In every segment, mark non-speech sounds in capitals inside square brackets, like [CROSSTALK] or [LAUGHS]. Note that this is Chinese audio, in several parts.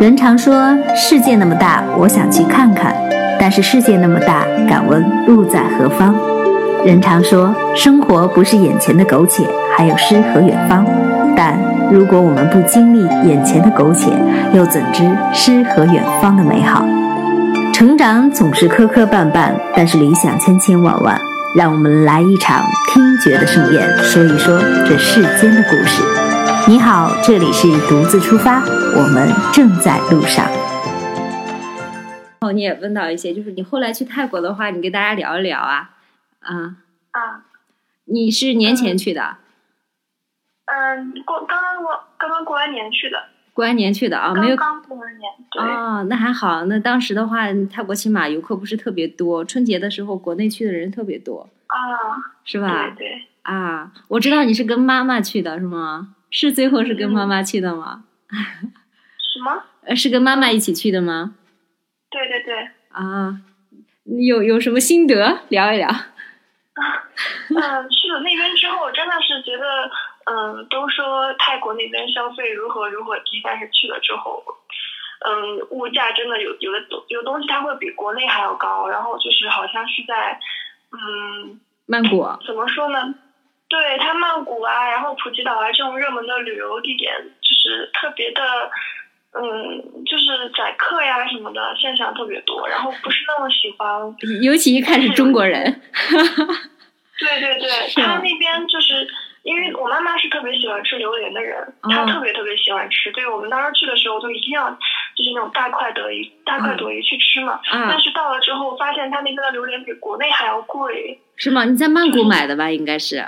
人常说世界那么大，我想去看看。但是世界那么大，敢问路在何方？人常说生活不是眼前的苟且，还有诗和远方。但如果我们不经历眼前的苟且，又怎知诗和远方的美好？成长总是磕磕绊绊，但是理想千千万万。让我们来一场听觉的盛宴，说一说这世间的故事。你好，这里是独自出发，我们正在路上。哦，你也问到一些，就是你后来去泰国的话，你跟大家聊一聊啊，啊啊，你是年前去的？嗯，过刚刚过刚刚过完年去的。过完年去的啊，没有刚过完年。哦，那还好。那当时的话，泰国起码游客不是特别多。春节的时候，国内去的人特别多。啊，是吧？对对。啊，我知道你是跟妈妈去的，是吗？是最后是跟妈妈去的吗？什么？呃，是跟妈妈一起去的吗？对对对。啊，有有什么心得？聊一聊。[LAUGHS] 嗯，去了那边之后，真的是觉得。嗯，都说泰国那边消费如何如何低，但是去了之后，嗯，物价真的有有的东有东西它会比国内还要高，然后就是好像是在，嗯，曼谷怎么说呢？对，它曼谷啊，然后普吉岛啊这种热门的旅游地点，就是特别的，嗯，就是宰客呀什么的现象特别多，然后不是那么喜欢，尤其一看是中国人，[LAUGHS] 对对对，[LAUGHS] 他那边就是。因为我妈妈是特别喜欢吃榴莲的人，她特别特别喜欢吃。对我们当时去的时候，就一定要就是那种大快朵颐、大快朵颐去吃嘛。但是到了之后，发现他那边的榴莲比国内还要贵。是吗？你在曼谷买的吧？应该是。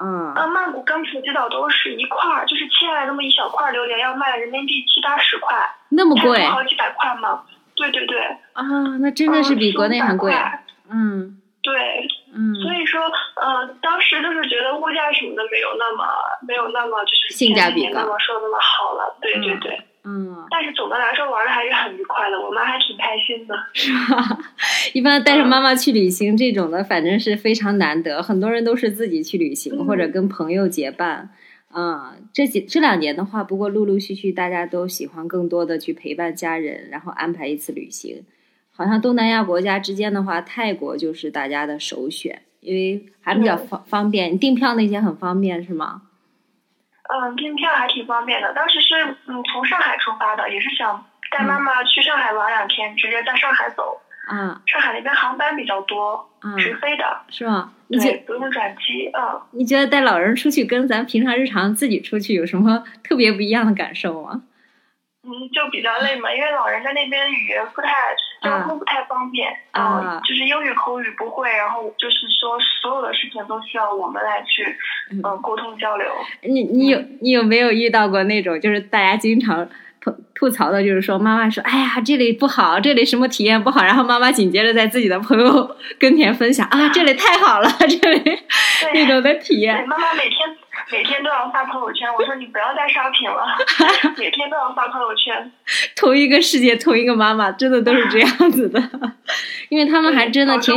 嗯。啊，曼谷跟普吉岛都是一块儿，就是切下来那么一小块榴莲，要卖人民币七八十块。那么贵？好几百块吗？对对对。啊，那真的是比国内还贵。嗯。对。嗯，所以说，呃，当时就是觉得物价什么的没有那么没有那么就是性价比那么说那么好了，对对对，嗯。但是总的来说玩的还是很愉快的，我妈还挺开心的。是吧？一般带着妈妈去旅行这种的，反正是非常难得，很多人都是自己去旅行或者跟朋友结伴。嗯，这几这两年的话，不过陆陆续续大家都喜欢更多的去陪伴家人，然后安排一次旅行。好像东南亚国家之间的话，泰国就是大家的首选，因为还比较方方便，订票那些很方便，是吗？嗯，订票还挺方便的。当时是嗯从上海出发的，也是想带妈妈去上海玩两天，直接在上海走。嗯。上海那边航班比较多，直飞的。是吗？对，不用转机。嗯。你觉得带老人出去跟咱平常日常自己出去有什么特别不一样的感受吗？嗯，就比较累嘛，因为老人在那边语言不太，交通不太方便，啊，就是英语口语不会，然后就是说所有的事情都需要我们来去，嗯，沟通交流。你你有你有没有遇到过那种就是大家经常吐吐槽的，就是说妈妈说，哎呀这里不好，这里什么体验不好，然后妈妈紧接着在自己的朋友 [LAUGHS] 跟前分享啊，这里太好了，这里那种的体验。妈妈每天。每天都要发朋友圈，我说你不要再刷屏了，[LAUGHS] 每天都要发朋友圈。同一个世界，同一个妈妈，真的都是这样子的，[LAUGHS] 因为他们还真的挺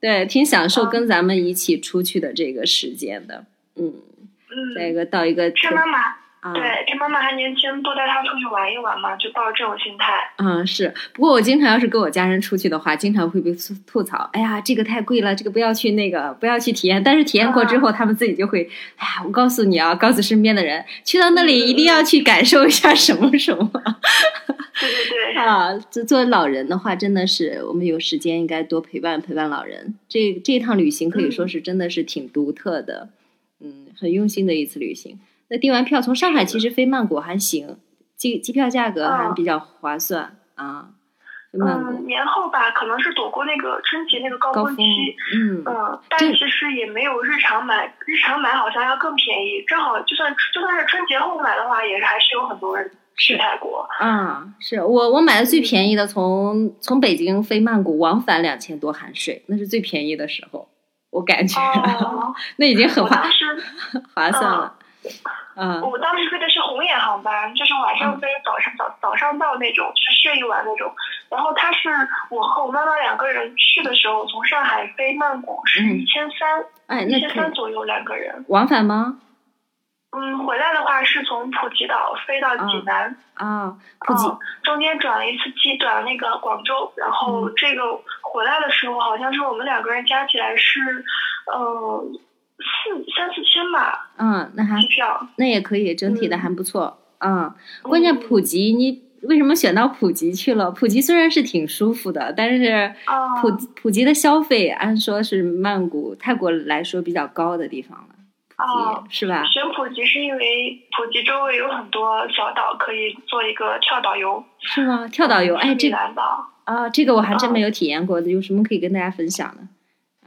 对，挺享受跟咱们一起出去的这个时间的，嗯，嗯，再一个到一个是妈妈。对，趁妈妈还年轻，多带她出去玩一玩嘛，就抱着这种心态。嗯，是。不过我经常要是跟我家人出去的话，经常会被吐吐槽。哎呀，这个太贵了，这个不要去，那个不要去体验。但是体验过之后，他们自己就会，哎呀，我告诉你啊，告诉身边的人，去到那里一定要去感受一下什么什么。对对对。啊，作作为老人的话，真的是我们有时间应该多陪伴陪伴老人。这这趟旅行可以说是真的是挺独特的，嗯，很用心的一次旅行。那订完票，从上海其实飞曼谷还行，机机票价格还比较划算啊。嗯，年后吧，可能是躲过那个春节那个高峰期。嗯嗯，但其实也没有日常买，日常买好像要更便宜。正好就算就算是春节后买的话，也还是有很多人去泰国。嗯，是我我买的最便宜的，从从北京飞曼谷往返两千多含税，那是最便宜的时候，我感觉 [LAUGHS] 那已经很划 [LAUGHS] 划算了。嗯，我当时飞的是红眼航班，就是晚上飞，早上早早上到那种，就是睡一晚那种。然后他是我和我妈妈两个人去的时候，从上海飞曼谷是一千三，哎，一千三左右两个人。往返吗？嗯，回来的话是从普吉岛飞到济南，啊，普吉嗯，中间转了一次机，转了那个广州，然后嗯这个回来的时候好像是我们两个人加起来是，嗯，四三四千吧，嗯，那还机票。那也可以，整体的嗯还不错。嗯，关键嗯普吉，你为什么选到普吉去了？普吉虽然是挺舒服的，但是啊普普吉的消费按说是曼谷、泰国来说比较高的地方了，啊普吉是吧？选普吉是因为普吉周围有很多小岛可以做一个跳岛游，是吗？跳岛游，哎，这个。啊，这个我还真啊没有体验过的，有什么可以跟大家分享的？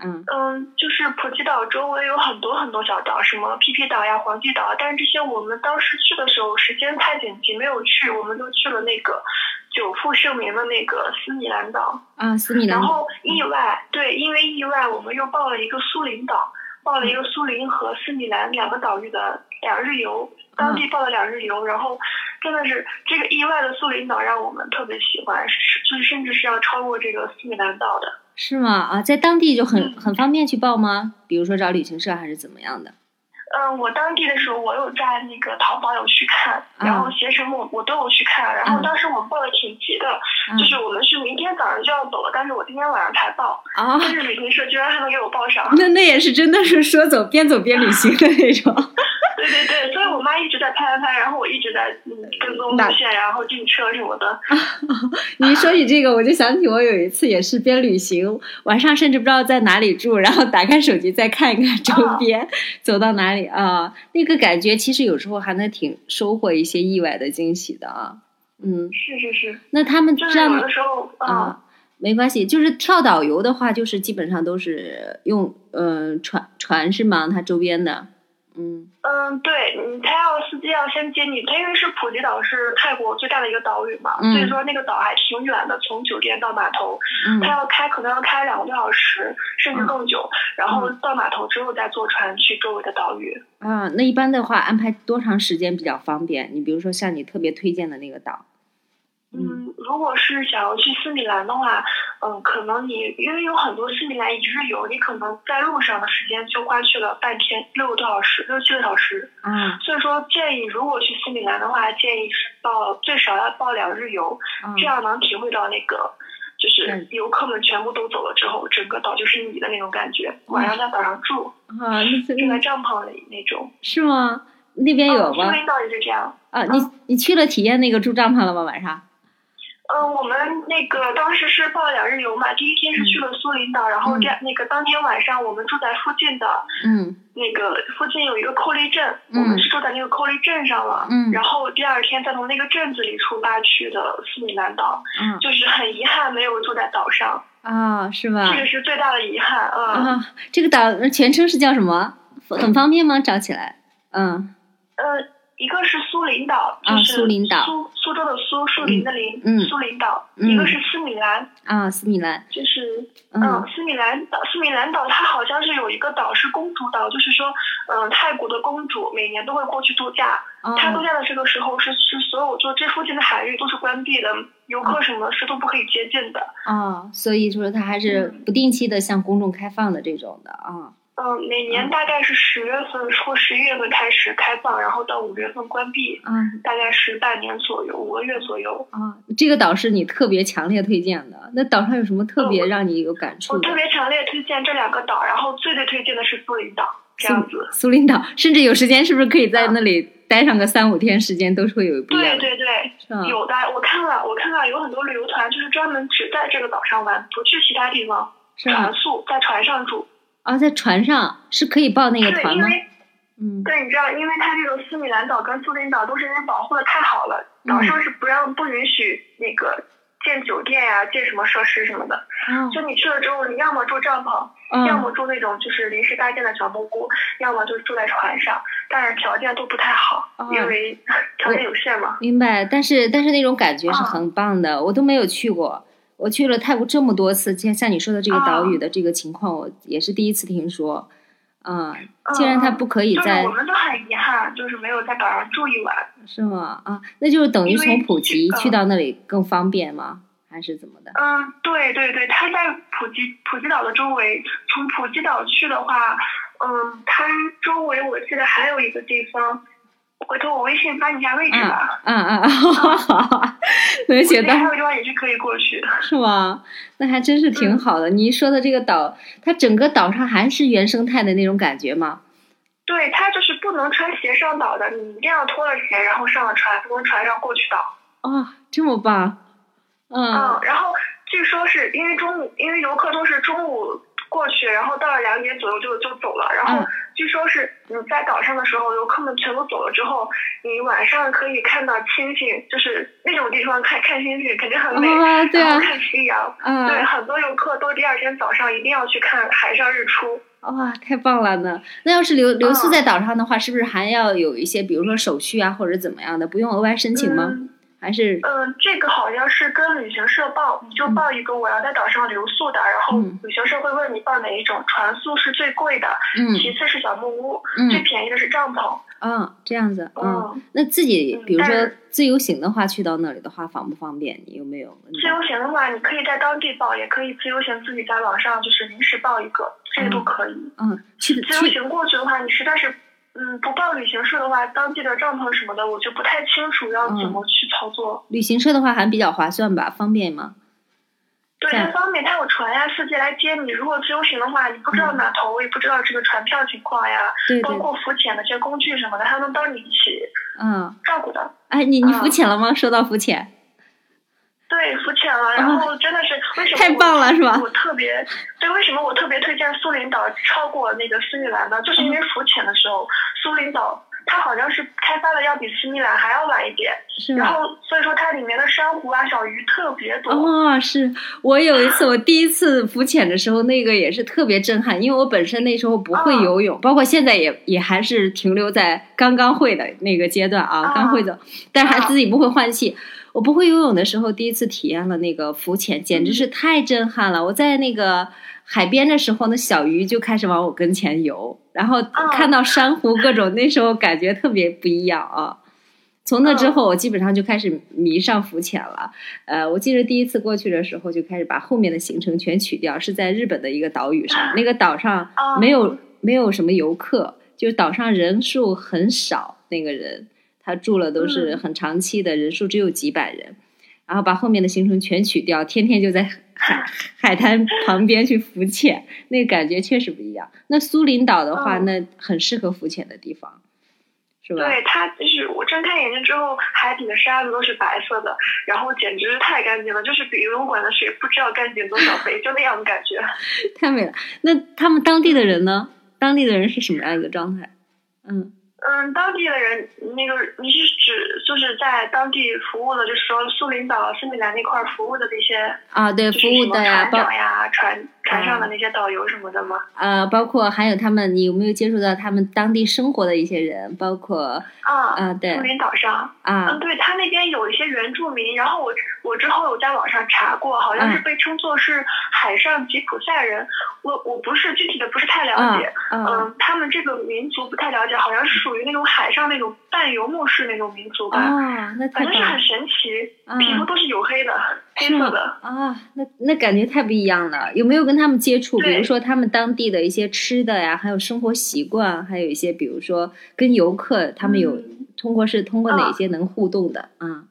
嗯嗯，就是普吉岛周围有很多很多小岛，什么皮皮岛呀、黄帝岛啊，但是这些我们当时去的时候时间太紧急，没有去，我们就去了那个久负盛名的那个斯米兰岛。啊，斯米兰然后意外，对，因为意外，我们又报了一个苏林岛，报了一个苏林和斯米兰两个岛屿的两日游，当地报了两日游，然后真的是这个意外的苏林岛让我们特别喜欢，是就是甚至是要超过这个斯米兰岛的。是吗？啊，在当地就很嗯很方便去报吗？比如说找旅行社还是怎么样的？嗯，我当地的时候，我有在那个淘宝有去看，啊然后携程我我都有去看，然后嗯当时我们报的挺急的，嗯就是我们是明天早上就要走了，但是我今天晚上才报，啊，但是旅行社居然还能给我报上。那那也是真的是说走边走边旅行的那种。[LAUGHS] 对对对，所以我妈一直在拍拍拍，然后我一直在嗯跟踪路那线，然后订车什么的。[LAUGHS] 你一说起这个，我就想起我有一次也是边旅行，晚上甚至不知道在哪里住，然后打开手机再看一看周边，走到哪里啊，那个感觉其实有时候还能挺收获一些意外的惊喜的啊。嗯，是是是，那他们就是有这样的时候啊，啊，没关系，就是跳导游的话，就是基本上都是用嗯、呃船船是吗？它周边的，嗯。嗯，对，嗯，他要司机要先接你，他因为是普吉岛是泰国最大的一个岛屿嘛，嗯所以说那个岛还挺远的，从酒店到码头，嗯。他要开可能要开两个多小时，甚至嗯。更久，然后到码头之后再坐船去周围的岛屿。啊，那一般的话安排多长时间比较方便？你比如说像你特别推荐的那个岛，嗯，如果是想要去斯米兰的话，嗯，可能你因为有很多斯米兰一日游，你可能在路上的时间就花去了半天，六个多小时，六七个小时。嗯所以说，建议如果去斯米兰的话，建议是报最少要报两日游，啊这样能体会到那个。就是嗯游客们全部都走了之后，整个岛就是你的那种感觉。晚上在岛上住，啊，住在帐篷里那种。是吗？那边有吗？嗯苏林岛也是这样。啊，你你去了体验那个住帐篷了吗？晚上？嗯，我们那个当时是报了两日游嘛，第一天是去了苏林岛，然后第那个当天晚上我们住在附近的嗯那个附近有一个扣利镇，嗯我们是住在那个扣利镇上了。嗯然后第二天再从那个镇子里出发去的斯里兰岛，嗯就是很遗憾没有住在岛上，啊，是吧这？个是最大的遗憾。嗯，啊，这个岛呃全称是叫什么？很方便吗？找起来？嗯呃，一个是苏林岛，就啊是苏林岛苏苏州的苏，树林的林，嗯苏林岛。嗯一个是斯米兰，啊，斯米兰。就是嗯嗯，斯米兰岛，斯米兰岛它好像是有一个岛是公主岛，就是说，嗯，泰国的公主每年都会过去度假。她度哦假的这个时候是是所有就这附近的海域都是关闭的，游客什么是都不可以接近的。啊，所以说它还是不定期的向公众开放的这种的啊。嗯，每年大概是十月份或十一月份开始开放，然后到五月份关闭，嗯大概是半年左右，五个月左右。啊，这个岛是你特别强烈推荐的。那岛上有什么特别让你有感触的我特？别强烈推荐这两个岛，然后最最推荐的是苏林岛，这样子。苏林岛，甚至有时间是不是可以在那里待上个三五天时间，都是会有不一样的，对对对，是？有的，我看了，我看了有很多旅游团就是专门只在这个岛上玩，不去其他地方，是？船宿在船上住。啊，在船上是可以报那个对，团吗？因为嗯对，你知道，因为它这个斯米兰岛跟苏林岛都是因为保护的太好了，岛嗯上是不让不允许那个建酒店呀、建什么设施什么的。嗯就你去了之后，你要么住帐篷，要哦么住那种就是临时搭建的小木屋，要么就住在船上，但是条件都不太好，哦因为条件有限嘛。明白，但是但是那种感觉是啊很棒的，我都没有去过。我去了泰国这么多次，像像你说的这个岛屿的这个情况，我也是第一次听说。啊、既然他不可以就是在，我们都很遗憾，就是没有在岛上住一晚。是吗？啊，那就是等于从普吉去到那里更方便吗？还是怎么的？嗯，对对对，它在普吉普吉岛的周围，从普吉岛去的话，嗯，它周围我记得还有一个地方回头我微信发你一下位置吧。嗯嗯嗯，好，能 [LAUGHS] 写到还有地方也是可以过去的。是吗？那还真是挺好的。你说的这个岛，它整个岛上还是原生态的那种感觉吗？对，它就是不能穿鞋上岛的，你一定要脱了鞋，然后上了船，从船上过去岛。哦，这么棒。嗯。嗯，然后据说是因为中午，因为游客都是中午过去，然后到了两点左右就就走了。然后嗯据说是你在岛上的时候，游客们全部走了之后，你晚上可以看到星星，就是那种地方看看星星肯定很美。啊，对啊然后，看夕阳。啊，对，很多游客都第二天早上一定要去看海上日出。哇，太棒了呢！那要是留留宿嗯在岛上的话，是不是还要有一些，比如说手续啊，或者怎么样的，不用额外申请吗？嗯还是嗯，这个好像是跟旅行社报，你就报一个我要在岛上留宿的，然后嗯旅行社会问你报哪一种，船宿是最贵的，嗯其次是小木屋，最嗯便宜的是帐篷。啊这样子，嗯，嗯，那自己嗯比如说自由行的话，去到那里的话方不方便？你有没有？自由行的话，你可以在当地报，也可以自由行自己在网上就是临时报一个，这个都可以。嗯，自由行过去的话，你实在是嗯不报旅行社的话，当地的帐篷什么的，我就不太清楚要怎么去操作。旅行社的话还比较划算吧，方便吗？对，在它方便，它有船呀，司机来接你。如果自由行的话，你不知道码头，也不知道这个船票情况呀，包括浮潜的这些工具什么的，他能帮你一起嗯，照顾的。哎，你你嗯浮潜了吗？说到浮潜，对，浮潜了，然后真的是为什么太我棒了是吧我特别对，为什么我特别推荐苏林岛超过那个斯米兰呢？就是因为浮潜的时候，苏林岛它好像是开发的要比斯米兰还要晚一点，是？然后所以说它里面的珊瑚啊、小鱼特别多。哦，是我有一次，我第一次浮潜的时候，那个也是特别震撼，因为我本身那时候不会哦游泳，包括现在也也还是停留在刚刚会的那个阶段啊，哦刚会的，但是还哦自己不会换气。我不会游泳的时候，第一次体验了那个浮潜，简直是太震撼了。我在那个海边的时候，那小鱼就开始往我跟前游，然后看到珊瑚各种，那时候感觉特别不一样啊。从那之后，我基本上就开始迷上浮潜了。呃，我记得第一次过去的时候，就开始把后面的行程全取掉，是在日本的一个岛屿上。[LAUGHS] 那个岛上哦没有没有什么游客，就是岛上人数很少，那个人他住了都是嗯很长期的，人数只有几百人。然后把后面的行程全取掉，天天就在海 [LAUGHS] 海滩旁边去浮潜，那个感觉确实不一样。那苏林岛的话，嗯那很适合浮潜的地方，是吧？对，它就是我睁开眼睛之后，海底的沙子都是白色的，然后简直是太干净了，就是比游泳馆的水不知道干净多少倍，就那样的感觉。[LAUGHS] 太美了。那他们当地的人呢？当地的人是什么样一个状态？嗯嗯，当地的人，那个你是指就是在当地服务的，就是说苏林岛、斯米兰那块儿服务的那些，啊，对，服务的呀，船包长呀、船船上的那些导游什么的吗？呃，包括还有他们，你有没有接触到他们当地生活的一些人？包括啊，啊，对苏林岛上，啊嗯，对他那边有一些原住民，然后我我之后有在网上查过，好像是嗯被称作是海上吉普赛人，我我不是具体的不是太了啊解，啊嗯，他们这个民族不太了解，好像是属于那种海上那种半游牧式那种民族吧，啊，那太反正是很神奇，啊皮肤都是黝黑的，黑色的。啊，那那感觉太不一样了。有没有跟他们接触？比如说他们当地的一些吃的呀，还有生活习惯，还有一些比如说跟游客他们有嗯通过是通过哪啊些能互动的啊？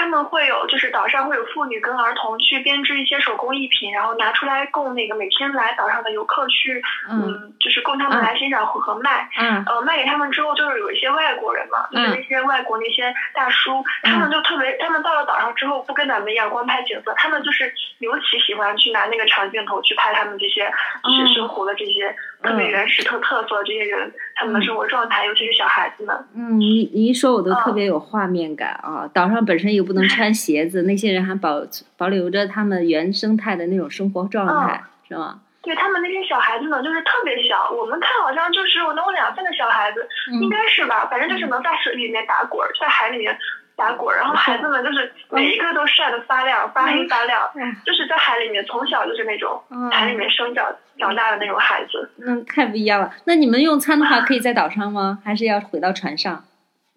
他们会有，就是岛上会有妇女跟儿童去编织一些手工艺品，然后拿出来供那个每天来岛上的游客去，嗯。嗯，就是供他们啊来欣赏和和卖。嗯。呃，卖给他们之后，就是有一些外国人嘛，就是嗯那些外国那些大叔，他们就特别，他们到了岛上之后，不跟咱们一样光拍景色，他们就是尤其喜欢去拿那个长镜头去拍他们这些就是生活的这些特别嗯原始、特特色的这些人，他们的生活状态，尤其是小孩子们。嗯，你你一说我都特嗯别有画面感啊！岛上本身又不能穿鞋子，那些人还保保留着他们原生态的那种生活状态，是吗？对他们那些小孩子呢，就是特别小，我们看好像就是有那种两岁的小孩子，嗯应该是吧，反正就是能在水里面打滚儿，在海里面打滚儿，然后孩子们就是每一个都晒得发亮，发黑发亮，嗯就是在海里面从小就是那种嗯海里面生长长大的那种孩子。那太不一样了。那你们用餐的话，可以在岛上吗？还是要回到船上？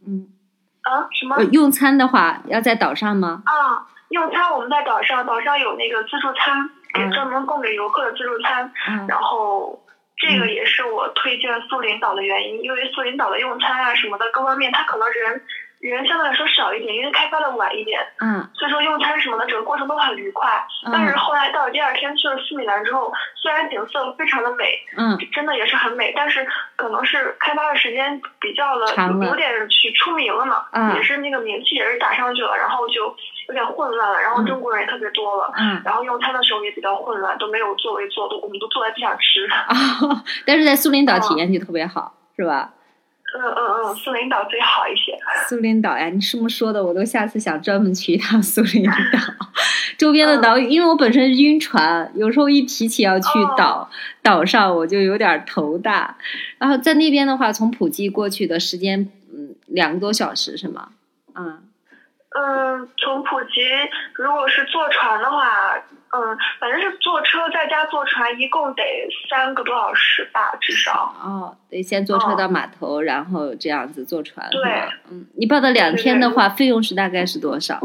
嗯，啊？什么呃？用餐的话要在岛上吗？啊？用餐我们在岛上，岛上有那个自助餐，给嗯专门供给游客的自助餐，嗯然后这个也是我推荐素林岛的原因，因为素林岛的用餐啊什么的各方面，它可能人人相对来说少一点，因为开发的晚一点，嗯所以说用餐什么的整个过程都很愉快。但是后来到了第二天去了斯米兰之后，虽然景色非常的美，嗯真的也是很美，但是可能是开发的时间比较了，有点去出名了嘛，嗯也是那个名气也是打上去了，然后就有点混乱了，然后中国人也特别多了。嗯然后用餐的时候也比较混乱，都没有座位坐，都我们都坐在地上吃。啊，[LAUGHS] 但是在苏林岛体验就特别好，是吧？嗯嗯嗯，苏林岛最好一些。苏林岛呀，你这么说的，我都下次想专门去一趟苏林岛。[LAUGHS] 周边的岛屿，因为我本身晕船，有时候一提起要去岛、岛上，我就有点头大。然后在那边的话，从普吉过去的时间，嗯，两个多小时是吗？嗯嗯，从普吉如果是坐船的话，嗯，反正是坐车再加坐船，一共得三个多小时吧，至少。哦，得先坐车到码头，然后这样子坐船。对嗯，你报的两天的话，费用是大概是多少？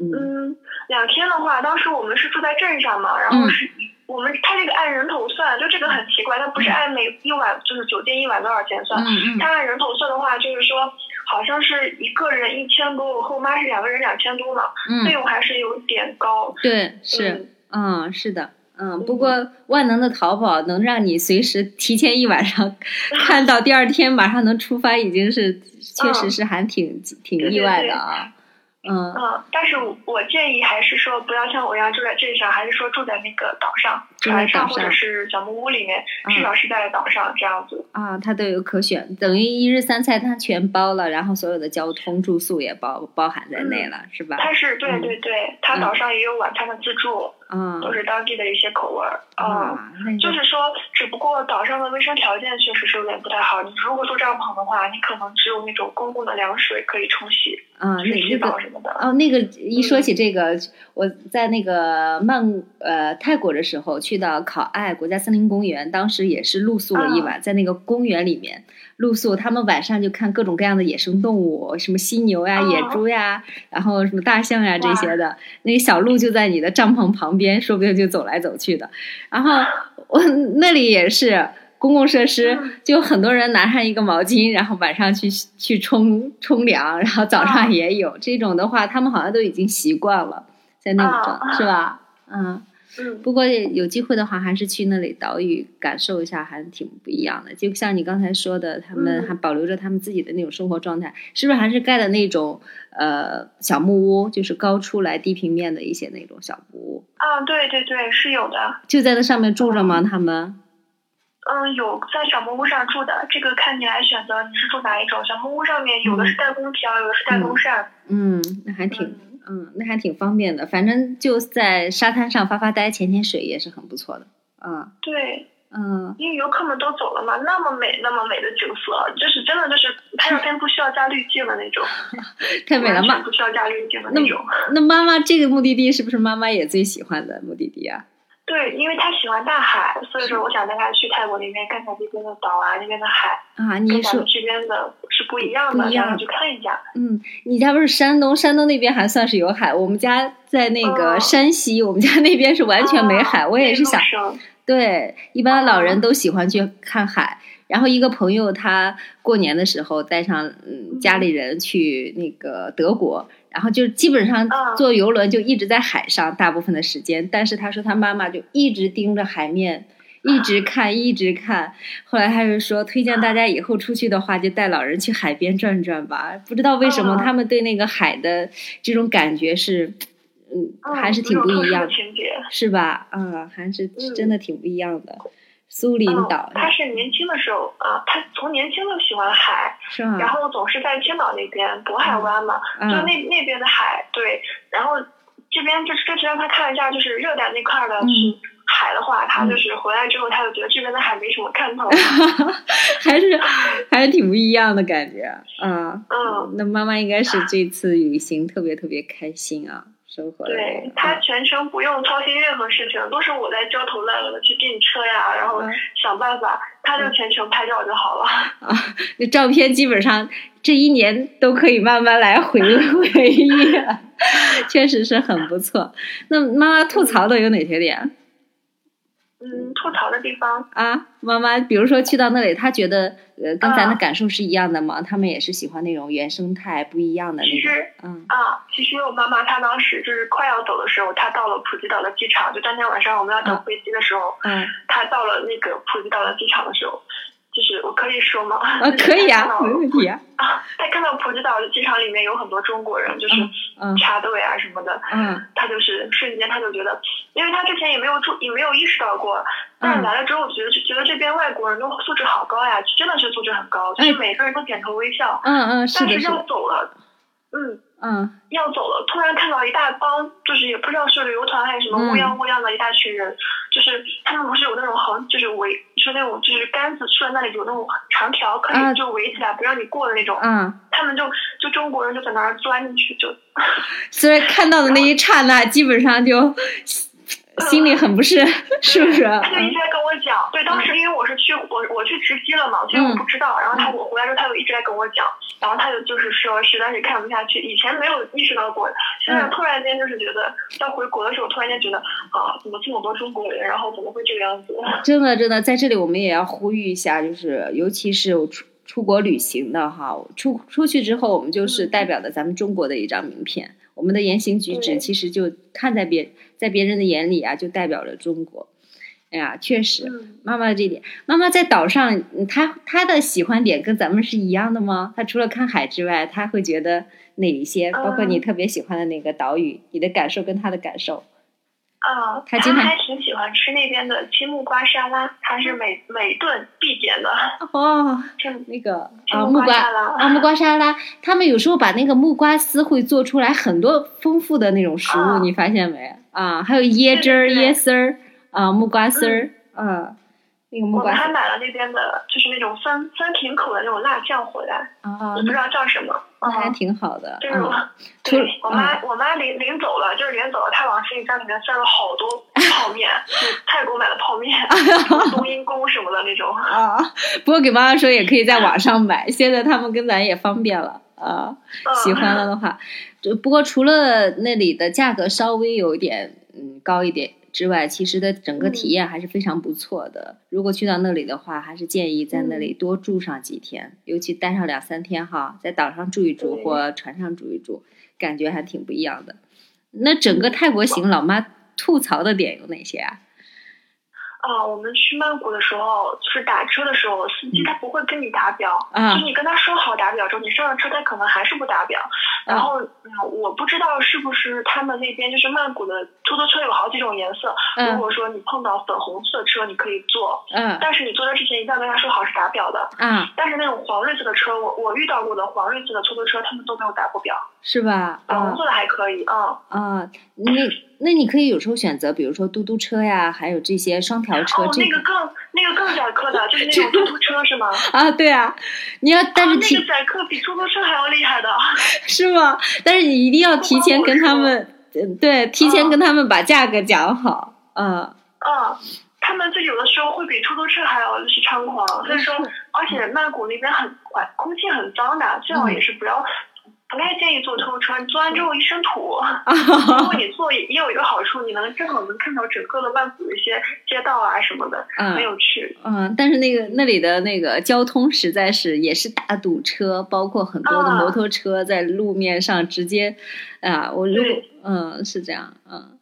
嗯嗯，两天的话，当时我们是住在镇上嘛，然后是、我们他这个按人头算，就这个很奇怪，他不是按每一晚就是酒店一晚多少钱算，他按人头算的话，就是说好像是一个人一千多，我和我妈是两个人两千多嘛，费嗯，用还是有点高。对，是，嗯，是的。嗯，不过万能的淘宝能让你随时提前一晚上看到第二天马上能出发，已经是确实是还挺挺意外的啊。嗯。嗯，但是我我建议还是说不要像我一样住在镇上，还是说住在那个岛上，船上或者是小木屋里面，嗯至少是在岛上这样子。啊，它都有可选，等于一日三餐它全包了，然后所有的交通住宿也包包含在内了，是吧？它是对嗯对对，它岛上也有晚餐的自助，啊都是当地的一些口味儿。嗯，啊，那就是说，只不过岛上的卫生条件确实是有点不太好。你如果住帐篷的话，你可能只有那种公共的凉水可以冲洗、啊，那那个澡什么的。哦，那个一说起这个，我在那个曼呃泰国的时候，去到考爱国家森林公园，当时也是露宿了一晚，在那个公园里面露宿。他们晚上就看各种各样的野生动物，什么犀牛呀、哦野猪呀，然后什么大象呀这些的。那个小鹿就在你的帐篷旁边，说不定就走来走去的。然后 [LAUGHS] 我那里也是。公共设施嗯就很多人拿上一个毛巾，然后晚上去去冲冲凉，然后早上啊也有、这种的话，他们好像都已经习惯了，在那个、啊是吧？嗯，嗯不过有机会的话，还是去那里岛屿感受一下，还挺不一样的。就像你刚才说的，他们嗯还保留着他们自己的那种生活状态，是不是还是盖的那种呃小木屋，就是高出来地平面的一些那种小木屋，啊，对对对，是有的。就在那上面住着吗？他们？嗯，有在小木屋上住的，这个看你来选择，你是住哪一种？小木屋上面有的是带空调，有的是带风扇。嗯，那还挺。嗯嗯，那还挺方便的，反正就在沙滩上发发呆、潜潜水也是很不错的。嗯，对，嗯，因为游客们都走了嘛，那么美那么美的景色，就是真的就是拍照片不需要加滤镜的那种，[LAUGHS] 太美了嘛！不需要加滤镜的那种。那妈妈这个目的地是不是妈妈也最喜欢的目的地啊？对，因为他喜欢大海，所以说我想带他去泰国那边看看那边的岛啊，那边的海，啊，你说这边的是不一样的，不一样让他去看一下。嗯，你家不是山东，山东那边还算是有海，我们家在那个哦山西，我们家那边是完全没海。啊我也是想，对，一般老人哦都喜欢去看海。然后一个朋友他过年的时候带上嗯家里人去那个德国，然后就基本上嗯坐游轮就一直在海上大部分的时间。但是他说他妈妈就一直盯着海面，一直看一直看。后来他就说推荐大家以后出去的话就带老人去海边转转吧。不知道为什么嗯他们对那个海的这种感觉是，嗯，嗯还是挺不一样的。是吧？啊，还是嗯真的挺不一样的。苏林岛嗯，他是年轻的时候啊，他从年轻就喜欢海，是吧？然后总是在青岛那边渤海湾嘛，就嗯那那边的海，对，然后这边就是这次让他看一下，就是热带那块儿的海的话，他就是回来之后，他就觉得这边的海没什么看头。[LAUGHS] 还是还是挺不一样的感觉啊。嗯，那妈妈应该是这次旅行特别特别开心啊，对他全程不用操心任何事情，都是我在焦头烂额的去订车呀，然后嗯想办法，他就全程拍照就好了。啊，那照片基本上这一年都可以慢慢来回回忆，[LAUGHS] 确实是很不错。那妈妈吐槽的有哪些点？嗯，吐槽的地方。啊，妈妈，比如说去到那里，她觉得呃跟咱的啊感受是一样的吗？他们也是喜欢那种原生态不一样的那种其实，嗯。啊，其实我妈妈她当时就是快要走的时候，她到了普吉岛的机场，就当天晚上我们要等嗯。飞机的时候，嗯。她到了那个普吉岛的机场的时候，就是我可以说吗？啊，[LAUGHS] 可以啊，没问题啊，啊，[LAUGHS] 他看到普吉岛机场里面有很多中国人，就是嗯。插队啊什么的，嗯。他就是瞬间他就觉得，因为他之前也没有注也没有意识到过，但来了之后，觉得觉得这边外国人都素质好高呀，真的是素质很高，就是每个人都点头微笑，嗯嗯，是的，但是要，走了，嗯。嗯。要走了，突然看到一大帮，就是也不知道是旅游团还是什么嗯。乌泱乌泱的一大群人，就是他们不是有那种横，就是围，就是那种就是杆子竖在那里有那种长条可啊。以就围起来不让你过的那种，嗯，他们就就中国人就在那儿钻进去，就所以看到的那一刹那，基本上就心里很不是，[LAUGHS] 是不是？他就一嗯直在跟我讲，对，当时因为我是去我我去直机了嘛，所以我不知道，然后他我回来之后他就一直在跟我讲，然后他就就是说实在是看不下去，以前没有意识到过，现在嗯突然间就是觉得要回国的时候，突然间觉得啊，怎么这么多中国人，然后怎么会这个样子？真的，真的，在这里我们也要呼吁一下，就是尤其是有出出国旅行的哈，出出去之后，我们就是代表的咱们中国的一张名片，我们的言行举止其实就看在别在别人的眼里啊，就代表着中国。哎呀，确实，嗯，妈妈这点，妈妈在岛上，嗯她她的喜欢点跟咱们是一样的吗？她除了看海之外，她会觉得哪一些？包括你嗯特别喜欢的那个岛屿，你的感受跟她的感受。啊，他他经常还挺喜欢吃那边的青木瓜沙拉，他是每每顿必点的，哦，[LAUGHS] 就那个青啊，木瓜沙拉啊，木瓜沙拉，他们有时候把那个木瓜丝会做出来很多丰富的那种食物，啊你发现没？啊，还有椰汁儿、椰丝儿啊，木瓜丝儿，啊，那个木我们瓜丝儿还买了那边的，就是那种酸酸甜口的那种辣酱回来，啊我，不知道叫什么，那还嗯挺好的。就是我，啊，对我妈，我妈临临走了，就是临走了，她往行李箱里面塞了好多泡面，[LAUGHS] 就是泰国买的泡面，[LAUGHS] 冬阴功什么的那种。啊，不过给妈妈说也可以在网上买，现在他们跟咱也方便了啊。嗯喜欢了的话，就不过除了那里的价格稍微有一点嗯高一点之外，其实的整个体验还是非常不错的。如果去到那里的话，还是建议在那里多住上几天，尤其待上两三天哈，在岛上住一住或船上住一住，感觉还挺不一样的。那整个泰国行，老妈吐槽的点有哪些啊？啊，我们去曼谷的时候，就是打车的时候，司机他不会跟你打表，嗯就是你跟他说好打表之后，你上了车，他可能还是不打表。然后，嗯，我不知道是不是他们那边就是曼谷的出租车有好几种颜色。如嗯果说你碰到粉红色车，你可以坐，嗯但是你坐车之前一定要跟他说好是打表的。啊，但是那种黄绿色的车，我我遇到过的黄绿色的出租车，他们都没有打过表，是吧？啊粉红色的还可以，嗯。啊，那那你可以有时候选择，比如说嘟嘟车呀，还有这些双条车，哦，这那个更那个更宰客的，就是那种嘟嘟车是吗？[LAUGHS] 啊，对啊，你要但是啊、那个宰客比出租车还要厉害的。[LAUGHS] 是吗？但是你一定要提前跟他们，嗯对，提前跟他们把价格讲好，嗯，嗯，他们就有的时候会比出租车还要就是猖狂，所以说，而且曼谷那边很环空气很脏的，最好也是不要。不太建议坐车，你坐完之后一身土。[LAUGHS] 如果你坐也也有一个好处，你能正好能看到整个的曼谷的一些街道啊什么的，嗯很有趣。嗯，但是那个那里的那个交通实在是也是大堵车，包括很多的啊摩托车在路面上直接，啊，我如果嗯是这样，嗯，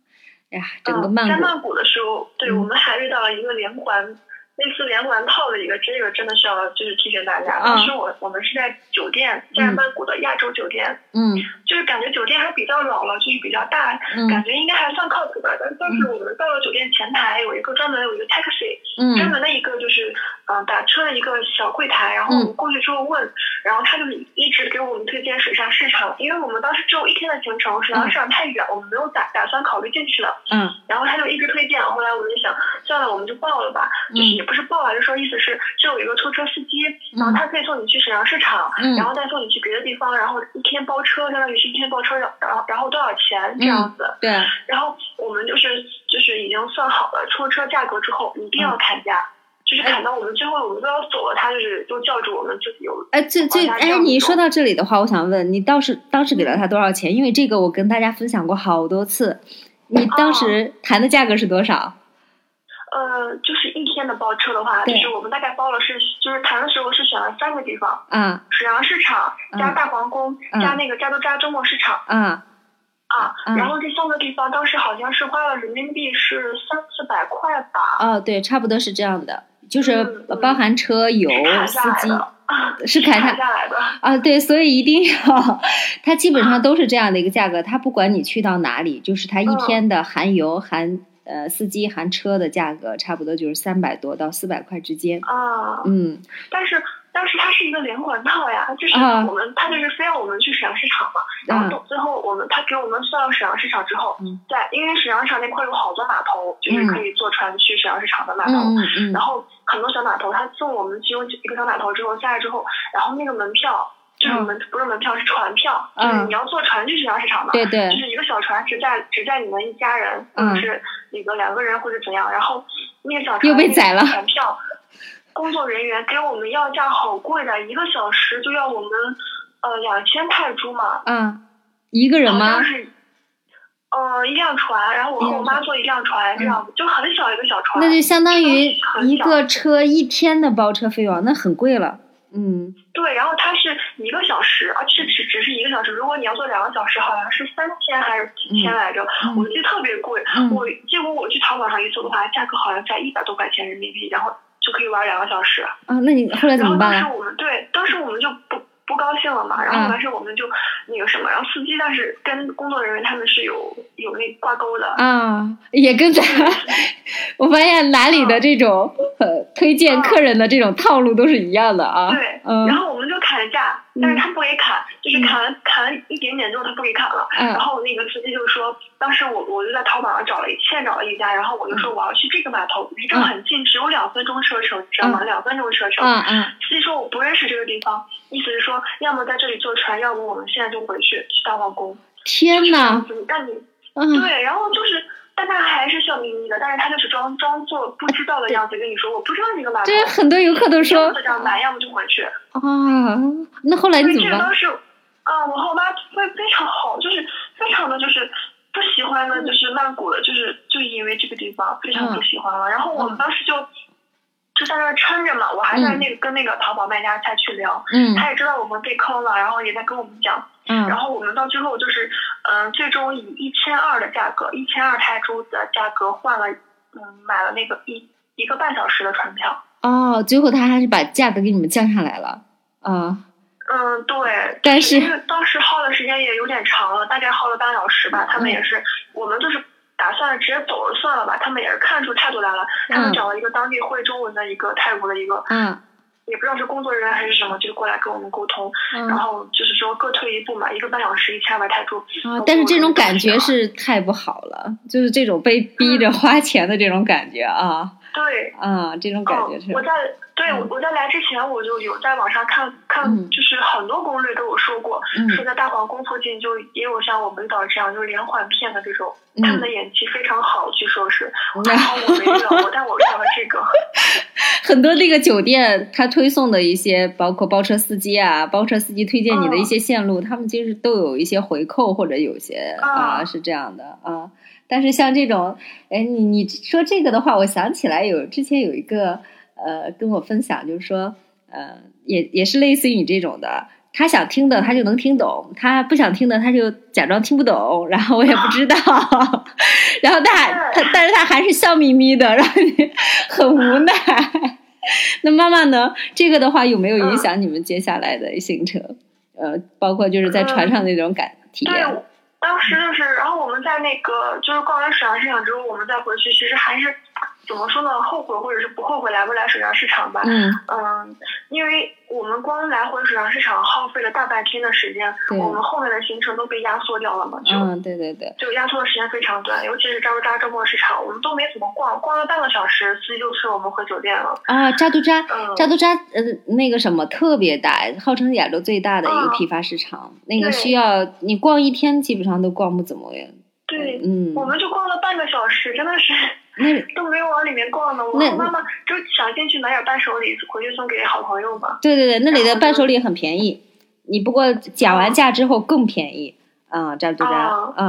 哎呀，整个嗯，在曼谷，曼谷的时候，对、嗯我们还遇到了一个连环。类似连环套的一个，这个真的是要就是提醒大家。啊当时我我们是在酒店，在曼谷的亚洲酒店，嗯就是感觉酒店还比较老了，就是比较大，嗯感觉应该还算靠谱的。但是当时我们到了酒店前台，有一个专门有一个 taxi，、专嗯门的一个就是嗯、呃打车的一个小柜台，然后我们过去之后问，然后他就一直给我们推荐水上市场，因为我们当时只有一天的行程，水上市场太远，我们没有打打算考虑进去了。嗯然后他就一直推荐，后来我们就想，算了，我们就报了吧。就是也不是报了，就说意思是，就有一个出租车司机，然后他可以送你去沈阳市场，嗯然后再送你去别的地方，然后一天包车，相当于是一天包车，然后然后多少钱这样子。对，然后我们就是就是已经算好了出租车价格之后，一定要砍价。就是砍到我们最后我们都要走了，他就是就叫住我们，就有哎，最最哎，你说到这里的话，我想问你，当时当时给了他多少钱？因为这个我跟大家分享过好多次。你当时谈的价格是多少？呃，就是一天的包车的话，就是我们大概包了是，就是谈的时候是选了三个地方，嗯沈阳市场加嗯大皇宫、嗯加那个加多扎周末市场啊啊。嗯然后这三个地方当时好像是花了人民币是三四百块吧，哦，对，差不多是这样的，就是嗯嗯包含车油、砍司机啊是砍下下来的。啊，对，所以一定要，[LAUGHS] 它基本上都是这样的一个价格，它不管你去到哪里，就是它一嗯天的含油、含呃司机、含车的价格，差不多就是三百多到四百块之间。啊，嗯。但是但是它是一个连环套呀，就是啊我们他就是非要我们去沈阳市场嘛，然后最后我们他给我们送到沈阳市场之后嗯，在因为沈阳市场那块有好多码头，就是可以坐船去沈阳市场的码头，嗯。嗯嗯然后很多小码头，他送我们其中一个小码头之后下来之后，然后那个门票就是门、不是门票是船票，就是嗯你要坐船去水上市场嘛，对对就是一个小船只载只载你们一家人，或嗯者是那个两个人或者怎样，然后那个小船又被宰了船票，工作人员给我们要价好贵的，一个小时就要我们呃两千泰铢嘛，嗯，一个人吗好像？是。呃，一辆船，然后我和我妈坐一辆船，这样子、就很小一个小船。那就相当于一个车一天的包车费用，那很贵了。嗯对，然后它是一个小时，而且只只是一个小时。如果你要做两个小时，好像是三千还是几千来着，嗯我记得特别贵。嗯我结果我去淘宝上一搜的话，价格好像在一百多块钱人民币，然后就可以玩两个小时。啊，那你后来怎然后么办啊？当时我们对，当时我们就不不高兴了嘛，然后完事我们就那个什么，然后司机但是跟工作人员他们是有有那挂钩的。啊，也跟咱，[LAUGHS] 我发现哪里的这种呃推荐客人的这种套路都是一样的啊。对，嗯。然后我们就砍价，但是他不给砍，就是砍了砍一点点之后他不给砍了，嗯。然后那个司机就说，当时我我就在淘宝上找了一现找了一家，然后我就说我要去这个码头，离这很近，只有两分钟车程，知道吗？两分钟车程。嗯嗯。司机说我不认识这个地方，意思是说要么在这里坐船，要么我们现在就回去去大皇宫。天呐，但你嗯对，然后就是。但他还是笑眯眯的，但是他就是装装作不知道的样子跟你说，我不知道这个码头。这很多游客都要说么这样买，要么就回去。啊，那后来你对，怎么当时，啊，我和我妈非非常好，就是非常的就是不喜欢的，就是曼谷的，就是就因为这个地方非常不喜欢了。然后我们当时就就在那儿撑着嘛，我还在那个跟那个淘宝卖家再去聊，嗯他也知道我们被坑了，然后也在跟我们讲。然嗯后我们到最后就是，嗯、最终以一千二的价格，一千二泰铢的价格换了，嗯，买了那个一一个半小时的船票。哦，最后他还是把价格给你们降下来了啊。嗯，对，但是当时耗的时间也有点长了，大概耗了半小时吧。他们也是，我们就是打算直接走了算了吧。他们也是看出态度来了，他们嗯找了一个当地会中文的一个泰国的一个，嗯也不知道是工作人员还是什么，就过来跟我们沟通，然嗯后就是说各退一步嘛，一个半小时一千二百泰铢。啊，但是这种感觉是太不好了，就是这种被逼着花钱的这种感觉啊对，啊，这种感觉是。嗯，我在对嗯。我我在来之前我就有在网上看看嗯，就是很多攻略都有说过，嗯。说在大皇宫附近就也有像我们遇到这样就是连环骗的这种，嗯。他们的演技非常好，据说是，[LAUGHS] 嗯还好我没遇到过，但我遇到了这个，[LAUGHS] 很多那个酒店，他推送的一些，包括包车司机啊，包车司机推荐你的一些线路，他们其实都有一些回扣或者有些啊啊是这样的啊。但是像这种，哎，你你说这个的话，我想起来有之前有一个呃跟我分享，就是说呃也也是类似于你这种的。他想听的，他就能听懂；他不想听的，他就假装听不懂。然后我也不知道，[LAUGHS] 然后他还他，但是他还是笑眯眯的，让你很无奈。[LAUGHS] 那妈妈呢？这个的话有没有影响你们接下来的行程？呃，包括就是在船上那种感体对验。，当时就是，然后我们在那个就是逛完水上市场之后，我们再回去，其实还是怎么说呢，后悔或者是不后悔来不来水上市场吧。嗯嗯，因为我们光来回水上市场耗费了大半天的时间，我们后面的行程都被压缩掉了嘛，就、嗯，对对对，就压缩的时间非常短，尤其是扎布扎周末市场，我们都没怎么逛，逛了半个小时，司机就催我们回酒店了。啊，扎都扎，嗯，扎都扎，呃，那个什么特别大，号称亚洲最大的一个嗯批发市场，那个需要你逛一天，基本上都逛不怎么样。对，嗯，我们就逛了半个小时，真的是那都没有往里面逛呢。我妈妈就想进去买点伴手礼，回去送给好朋友嘛。对对对，那里的伴手礼很便宜，你不过讲完价之后更便宜。啊，扎堆扎哦啊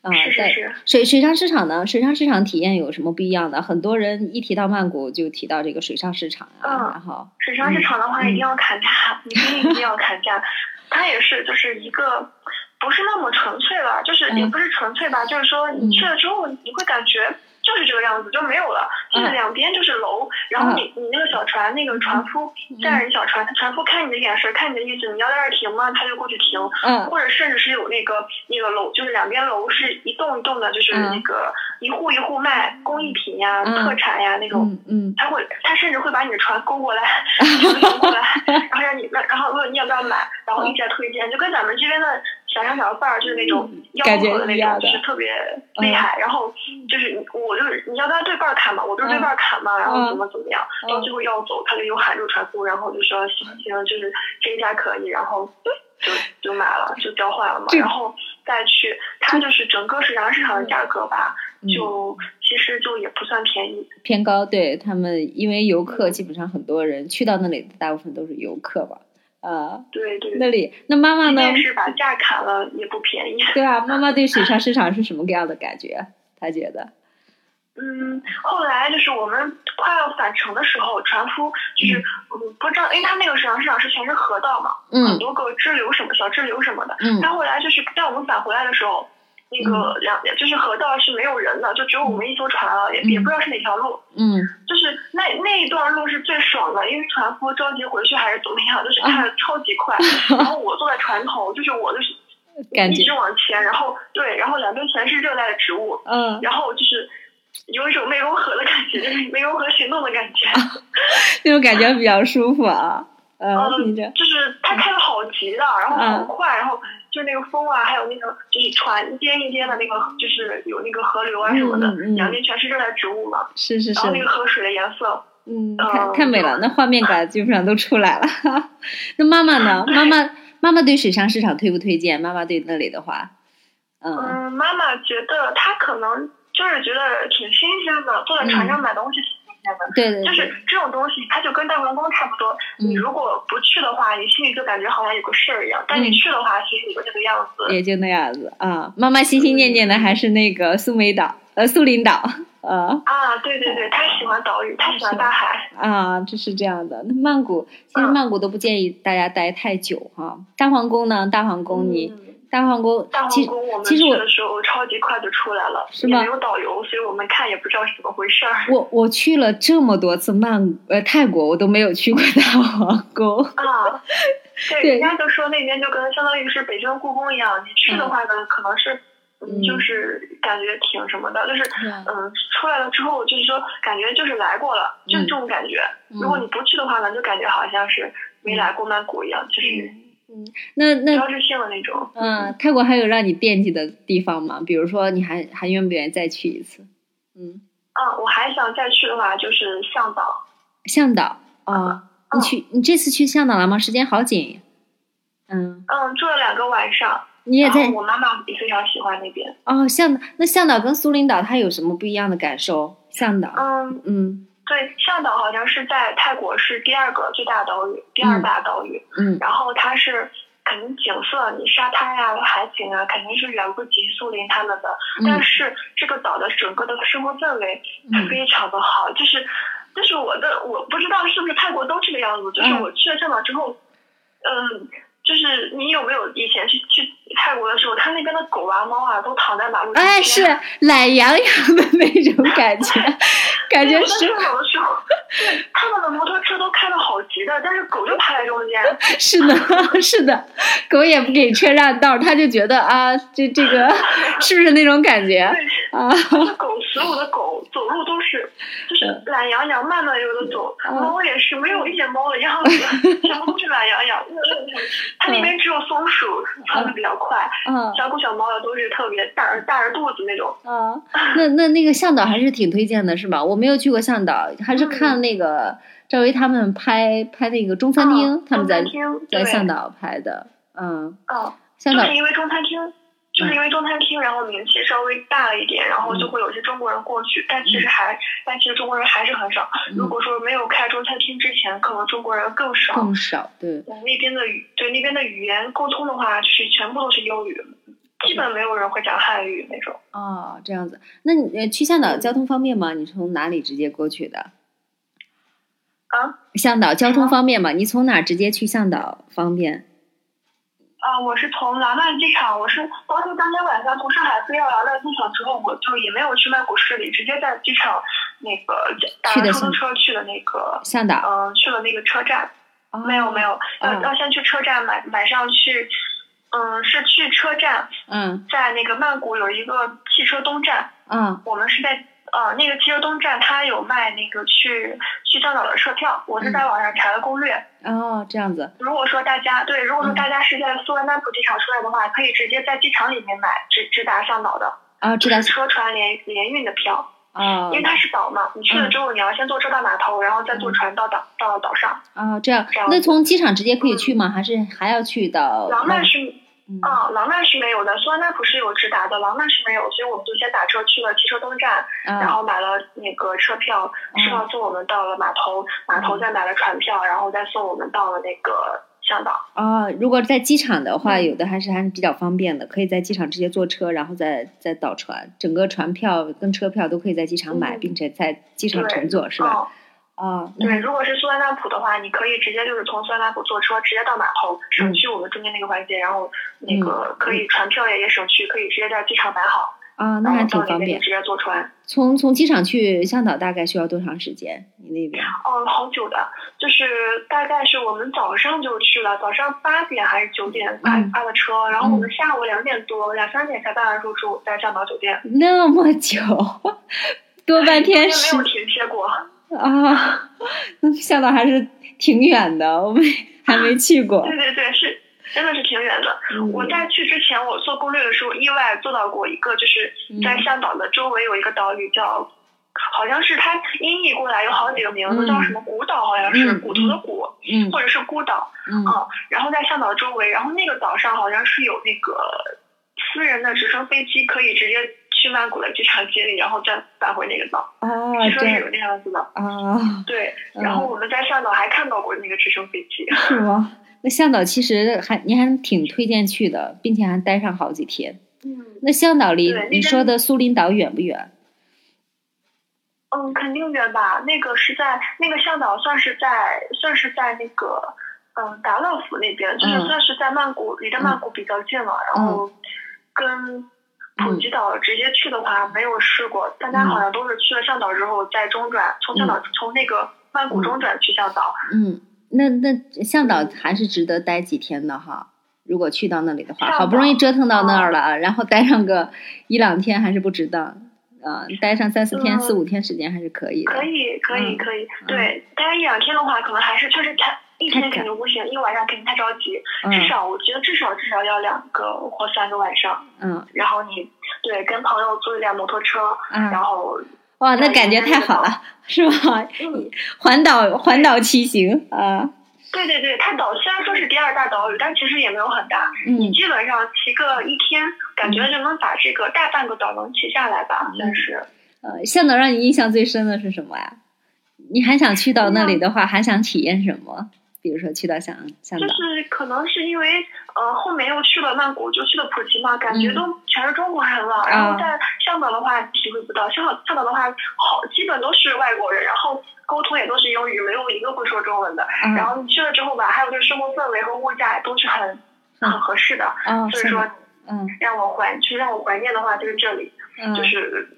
啊，在是是是，水水上市场呢？水上市场体验有什么不一样的？很多人一提到曼谷就提到这个水上市场啊，嗯然后水上市场的话嗯一定要砍价，你一定一定要砍价。它也是就是一个不是那么纯粹了，就是也嗯不是纯粹吧，就是说你去了之后你会感觉。就是这个样子，就没有了，就是嗯。两边就是楼，然后你你那个小船，那个船夫嗯。驾着小船，船夫看你的眼神，看你的意思，你要在这儿停吗？他就过去停，嗯。或者甚至是有那个那个楼，就是两边楼是一栋一栋的，就是嗯。那个一户一户卖工艺品呀、嗯。特产呀那种。嗯嗯。他会，他甚至会把你的船勾过来，[LAUGHS] 船勾过来，然后让你，然后问你要不要买，然后一再推荐，就跟咱们这边的小商小贩儿就是那种吆感觉喝的那种，就是特别厉害。然后就是我就是你要跟他对半儿砍嘛，我就是对半儿砍嘛，然后怎么怎么样，嗯到最后要走，他就又喊住船夫，然后就说行行，就是这一家可以，然后就就买了，就交换了嘛，然后再去，它就是整个市场市场的价格吧，嗯，就其实就也不算便宜。偏高，对他们，因为游客基本上很多人去到那里，大部分都是游客吧，啊，对对。那里那妈妈呢？是把价砍了，也不便宜。对啊，妈妈对水上 [LAUGHS] 市场是什么样的感觉？她觉得，嗯，后来就是我们快要返程的时候，船夫就是嗯不知道，因为他那个水上市场是全是河道嘛，很嗯多个支流什么小支流什么的。嗯他后来就是带我们返回来的时候，那个两就是河道是没有人的，就只有我们一艘船了，也也不知道是哪条路。嗯就是那那一段路是最爽的，因为船夫着急回去还是怎么样，就是开的超级快。[LAUGHS] 然后我坐在船头，就是我就是感觉一直往前，然后对，然后两边全是热带的植物，嗯，然后就是有一种湄公河的感觉，就是没融合行动的感觉。[LAUGHS] 那种感觉比较舒服啊。[LAUGHS] 嗯，就是他开的好急的，然后很快，然后就是那个风啊，还有那个就是船一颠一颠的那个，就是有那个河流啊什么的，嗯嗯嗯两边全是热带植物嘛，是是是然后，那个河水的颜色，嗯，呃太太美了，那画面感基本上都出来了。[LAUGHS] 那妈妈呢？妈妈妈妈对水上市场推不推荐？妈妈对那里的话，嗯嗯，妈妈觉得她可能就是觉得挺新鲜的，坐在船上买东西挺新鲜的。对对就是，这种东西，它就跟大皇宫差不多。你嗯如果不去的话，你心里就感觉好像有个事儿一样；但你嗯去的话，其实也就那个样子。也就那样子啊。妈妈心心念念的还是那个苏梅岛，呃，苏林岛，啊啊，对对对，他喜欢岛屿，他喜欢大海。啊，就是这样的。那曼谷其实嗯曼谷都不建议大家待太久哈。大皇宫呢？大皇宫你嗯大皇宫大皇宫我们去的时候超级快就出来了，是吗也没有导游，所以我们看也不知道是怎么回事儿。我我去了这么多次曼呃泰国，我都没有去过大皇宫。啊，对，[LAUGHS] 对人家就说那边就跟相当于是北京故宫一样，你去的话呢，可能是。就是感觉挺什么的，就是嗯嗯，出来了之后就是说感觉就是来过了，就是这种感觉。嗯如果你不去的话呢，就感觉好像是没来过曼谷一样，就是嗯，那那标志性的那种。嗯，泰国还有让你惦记的地方吗？比如说，你还还愿不愿意再去一次？嗯，嗯，我还想再去的话就是向导。向导哦，你嗯去你这次去向导了吗？时间好紧。嗯，嗯，住了两个晚上。你也在我妈妈也非常喜欢那边。哦，向导那向导跟苏林岛它有什么不一样的感受？向导，嗯，嗯对，向导好像是在泰国是第二个最大岛屿，第二大岛屿。嗯然后它是肯定景色，你沙滩呀、海景啊，肯定是远不及苏林他们的。但嗯是这个岛的整个的生活氛围嗯非常的好，就是就是我的我不知道是不是泰国都这个样子，就是嗯我去了向导之后，嗯。就是你有没有以前去去泰国的时候，他那边的狗啊、猫啊都躺在马路哎，是懒洋洋的那种 [LAUGHS] 感觉，[LAUGHS] 感觉是向导的时候，[LAUGHS] 对他们的摩托车都开的好急的，但是狗就趴在中间。是的，是的，狗也不给车让道，他就觉得啊，这这个是不是那种感觉对，啊？这狗所有的狗走路都是就是懒洋洋、慢慢悠悠的走，嗯猫也是没有一点猫的样子，全部都是懒洋洋。它那边只有松鼠窜的比较快，嗯。小狗小猫的都是特别大着大着肚子那种。啊，那那那个向导还是挺推荐的，是吧？我没有去过向导，还是看那个赵薇他们拍拍那个中餐厅，嗯他们在在向导拍的，嗯，哦，向导就是因为中餐厅，就是因为中餐厅，然后名气稍微大了一点，然后就会有些中国人过去，但其实还，但其实中国人还是很少。嗯如果说没有开中餐厅之前，可能中国人更少。更少，对，对那边的语，对那边的语言沟通的话，就是全部都是英语。基本没有人会讲汉语那种。哦，这样子。那你呃去向导交通方便吗？你从哪里直接过去的？啊向导交通方便吗？你从哪直接去向导方便？啊，我是从廊曼机场，我是包括当天晚上从上海飞到廊曼机场之后，我就也没有去曼谷市里，直接在机场那个打了出租车去了那个，向导？嗯、去了那个车站。哦没有没有，要、哦要先去车站买买上去，嗯，是去车站，嗯在那个曼谷有一个汽车东站，嗯我们是在呃那个汽车东站，它有卖那个去去向导的车票，我是在网上查了攻略。哦，这样子。如果说大家对，如果说嗯大家是在苏万丹普机场出来的话，可以直接在机场里面买直直达向导的，啊，直达车船联联运的票，哦因为它是岛嘛，你去了之后你要先坐车到码头，然后再坐船到岛到岛上。啊，这样这样。那从机场直接可以去吗？还是还要去到？廊曼是嗯啊，廊曼是没有的，苏万丹普是有直达的，廊曼是没有，所以我们就先打车去了汽车东站，然啊后买了那个车票，车票送我们到了码头，码头再买了船票，然后再送我们到了那个向导。哦，如果在机场的话，嗯有的还是还是比较方便的，可以在机场直接坐车，然后再再倒船，整个船票跟车票都可以在机场买，嗯并且在机场乘坐，是吧？哦哦，那对，如果是苏万丹普的话，你可以直接就是从苏万丹普坐车直接到码头，省去我们中间那个环节，然后那个可以船票也也省去，可以直接在机场买好，啊，那还挺方便到那边。直接坐船。从从机场去向导大概需要多长时间？你那边？哦，好久的，就是大概是我们早上就去了，早上八点还是九点开嗯开的车，然后我们下午两点多、两三点才办完入住，在向导酒店，那么久，[LAUGHS] 多半天是没有停歇过。啊，那向导还是挺远的，我们还没去过。对对对，是真的是挺远的。嗯我在去之前，我做攻略的时候意外做到过一个，就是在嗯向导的周围有一个岛屿叫，好像是它音译过来有好几个名字，嗯叫什么古岛，好像是嗯骨头的骨，嗯或者是孤岛。嗯嗯，然后在向导周围，然后那个岛上好像是有那个私人的直升飞机，可以直接去曼谷的机场接你，然后再返回那个岛。哦，据说是有那样子的。啊，对，嗯然后我们在向导还看到过那个直升飞机。是吗？那向导其实还您还挺推荐去的，并且还待上好几天。嗯那向导离你说的苏林岛远不远？嗯，肯定远吧。那个是在那个向导算是在算是在那个嗯达乐府那边，就是嗯算是在曼谷，离着曼谷比较近了。然后跟普吉岛直接去的话没有试过，大家好像都是去了向导之后再中转，从向导从那个曼谷中转去向导。嗯，那那向导还是值得待几天的哈。如果去到那里的话，好不容易折腾到那儿了，然后待上个一两天还是不值当。啊、待上三四天、嗯四五天时间还是可以的。可以，可以，嗯可以。对，待一两天的话，可能还是确实太一天肯定不行，一晚上肯定太着急。嗯至少我觉得至少至少要两个或三个晚上。嗯然后你对跟朋友租一辆摩托车，然啊，后哇，那感觉太好了，是吧？嗯，环岛环岛骑行啊，对对对，它岛虽然说是第二大岛屿，但其实也没有很大，你嗯基本上骑个一天，感觉就能把这个大半个岛能骑下来吧，嗯算是。呃，向导让你印象最深的是什么呀？你还想去到那里的话，还想体验什么？比如说去到香香岛就，是可能是因为呃后面又去了曼谷，就去了普吉嘛，感觉嗯都全是中国人了。啊然后在香港的话体会不到，向导向导的话好基本都是外国人，然后沟通也都是英语，没有一个会说中文的。然啊后你去了之后吧，还有就是生活氛围和物价也都是很嗯很合适的。啊，所以说，嗯让我怀，就是让我怀念的话，就是这里，嗯就是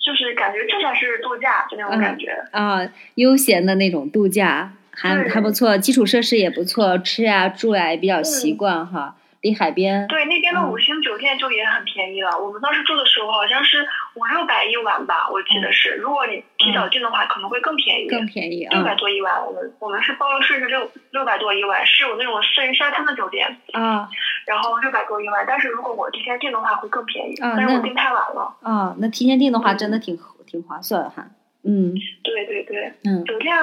就是感觉这才是度假，就那种感觉。啊，悠闲的那种度假，还还不错，基础设施也不错，吃呀住呀也比较习嗯惯哈，离海边，对，那边的嗯五星酒店就也很便宜了。我们当时住的时候好像是五六百一晚吧，我记得是。如果你提早订的话，可能会更便宜。嗯更便宜六百啊多一晚，我们我们是包了税是六六百多一晚，是有那种私人沙滩的酒店，啊然后六百多一晚。但是如果我提前订的话会更便宜，但是我订太晚了。啊，那提前订的话嗯真的挺挺划算哈，嗯对对对，嗯酒店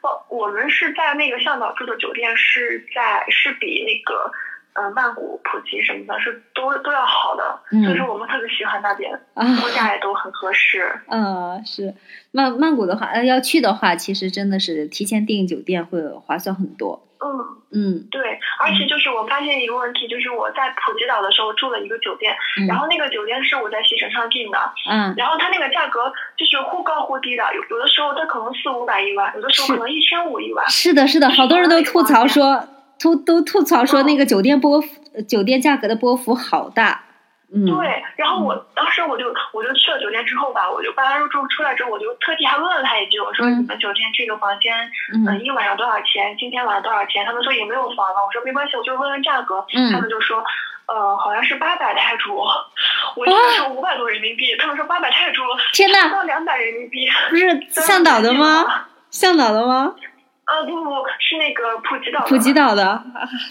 包我们是在那个向导住的酒店是在是比那个呃曼谷、普吉什么的是都都要好的，嗯所以说我们特别喜欢那边，啊。物价也都很合适。嗯，[LAUGHS] 是曼曼谷的话，呃，要去的话，其实真的是提前订酒店会划算很多。嗯，嗯。对，而且就是我发现一个问题，就是我在普吉岛的时候住了一个酒店，嗯。然后那个酒店是我在携程上订的，嗯。然后它那个价格就是忽高忽低的，有有的时候它可能四五百一晚，有的时候可能一千五一晚。是的，是的，好多人都吐槽说，都都吐槽说那个酒店波酒店价格的波幅好大。嗯，对，然后我当时我就我就去了酒店之后吧，我就办完入住出来之后，我就特地还问了他一句，我说嗯你们酒店这个房间，嗯嗯，一晚上多少钱？今天晚上多少钱？他们说也没有房了，我说没关系，我就问问价格，嗯他们就说。呃，好像是八百泰铢，我听说五百多人民币，他们说八百泰铢，天呐不到两百人民币，不是向导的吗？向导的吗？呃，不不不，是那个普吉岛的。普吉岛的，啊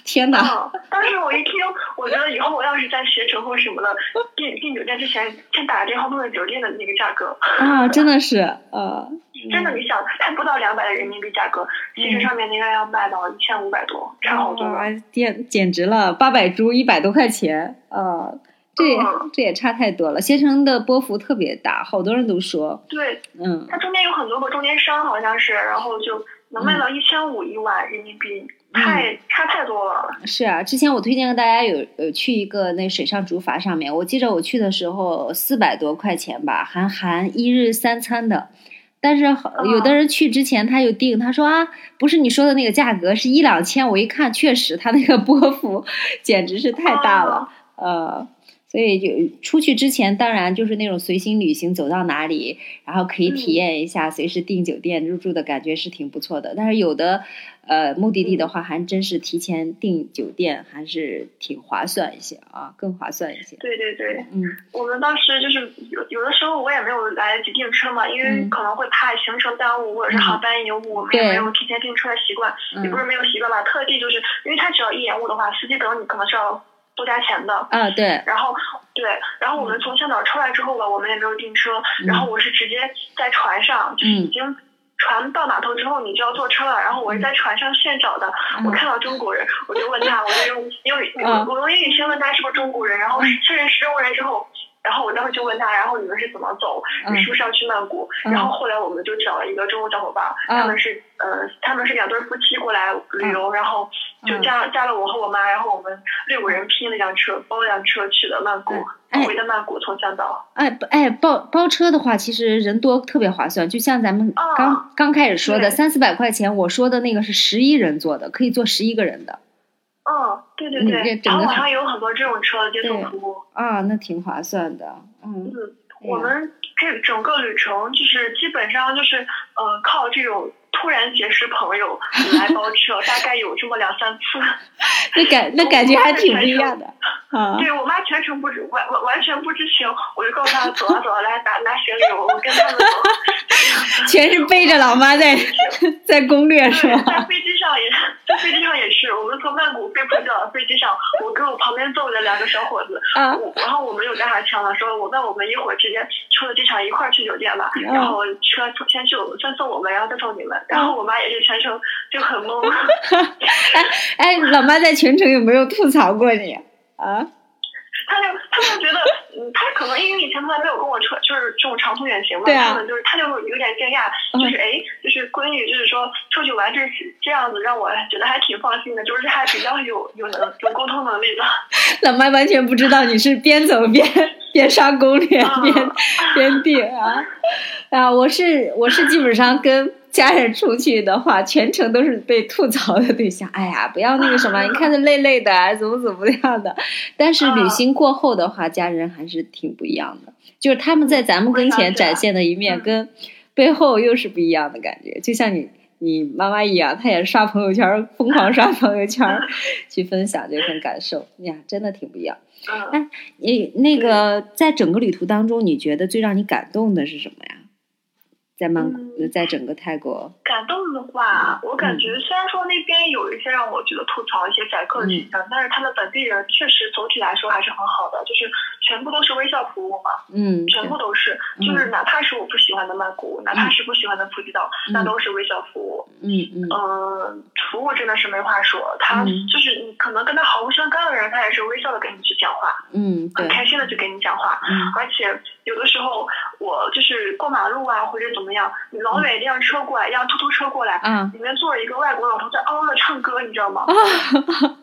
天哪！嗯，当时我一听，我觉得以后我要是在携程或什么的订订酒店之前，先打个电话问问酒店的那个价格。啊，[LAUGHS] 真的是，呃，真的，你想，才不到两百的人民币价格，携程上面应该要卖到一千五百多，差好多了。哇，简简直了，八百铢一百多块钱，呃，这这也差太多了。携程的波幅特别大，好多人都说，对，嗯它中间有很多个中间商，好像是，然后就能卖到一千五一碗人民币，太差太多了。是啊，之前我推荐给大家有呃去一个那水上竹筏上面，我记着我去的时候四百多块钱吧，含含一日三餐的。但是好有的人去之前他就定，他说啊，不是你说的那个价格，是一两千。我一看，确实他那个波幅 [LAUGHS] 简直是太大了，呃，所以就出去之前，当然就是那种随心旅行，走到哪里，然后可以体验一下随时订酒店入住的感觉是挺不错的。但是有的呃目的地的话，还真是提前订酒店还是挺划算一些啊，更划算一些。对对对，嗯。我们当时就是有有的时候我也没有来得及订车嘛，因为嗯。可能会怕行程耽误或者是航班延误，我们也没有提前订车的习惯，也不嗯是没有习惯吧，特地就是因为他只要一延误的话，司机等你可能是要多加钱的。啊，对，然后对，然后我们从香岛出来之后吧，我们也没有订车，然后我是直接在船上，就是已经船到码头之后你就要坐车了，然后我是在船上现找的，我看到中国人，我就问他，我就用英语，嗯我用英语先问他是不是中国人，然后确认是中国人之后。然后我当时就问他，然后你们是怎么走？嗯你是不是要去曼谷？嗯然后后来我们就找了一个中国小伙伴，嗯他们是呃，他们是两对夫妻过来旅游，然后就嗯。加加了我和我妈，然后我们六个人拼了一辆车，包了辆车去的曼谷，哎回的曼谷从香岛。哎不哎包包车的话，其实人多特别划算，就像咱们啊刚、刚开始说的三四百块钱，我说的那个是十一人坐的，可以坐十一个人的。嗯，对对对，然后网上有很多这种车接送服务。啊，那挺划算的，嗯嗯，我们这整个旅程就是基本上就是呃靠这种突然结识朋友 [LAUGHS] 来包车，大概有这么两三次。那感那感觉还挺不一样的啊。对我妈全程不知完完完全不知情，我就告诉她走啊走啊，来拿拿行李，我我跟他们走。全是背着老妈在 [LAUGHS] 在攻略是对，在？飞机上也，在飞机上也是，我们从曼谷飞普吉岛的飞机上，我跟我旁边坐的两个小伙子，啊我然后我们有干啥枪了，说我那我们一会儿直接出了机场一块儿去酒店吧，嗯然后车先去我先送我们，然后再送你们，然后我妈也是全程就很懵，[LAUGHS] 哎哎，老妈在全程有没有吐槽过你啊？他就他就觉得，嗯，他可能因为以前从来没有跟我扯就是这种长途远行嘛，对啊他们就是他就有点惊讶，嗯就是哎，就是闺女就是说出去玩这是这样子，让我觉得还挺放心的，就是还比较有有能有沟通能力的。老妈完全不知道你是边走边边刷攻略啊边边定啊啊！我是我是基本上跟家人出去的话，全程都是被吐槽的对象。哎呀，不要那个什么，你看着累累的，啊怎么怎么样的。但是旅行过后的话，家人还是挺不一样的，就是他们在咱们跟前展现的一面，嗯跟背后又是不一样的感觉。就像你你妈妈一样，她也刷朋友圈，疯狂刷朋友圈 [LAUGHS] 去分享这份感受呀，真的挺不一样。嗯，你那个在整个旅途当中，你觉得最让你感动的是什么呀？在曼谷，嗯在整个泰国，感动的话，我感觉虽然说那边有一些让我觉得吐槽一些宰客的现象，但是他们本地人确实总体来说还是很好的，就是全部都是微笑服务嘛，嗯，全部都是，嗯就是哪怕是我不喜喜欢的曼谷，哪怕是不喜欢的普吉岛，那都是微笑服务。嗯嗯嗯，服务真的是没话说，他嗯就是你可能跟他毫无相干的人，他也是微笑的跟你去讲话，嗯，很，开心的去跟你讲话。嗯而且有的时候我就是过马路啊，或者怎么样，你老远一辆车过来，一辆突突车过来，嗯里面坐着一个外国老头在嗷嗷的唱歌，你知道吗？啊，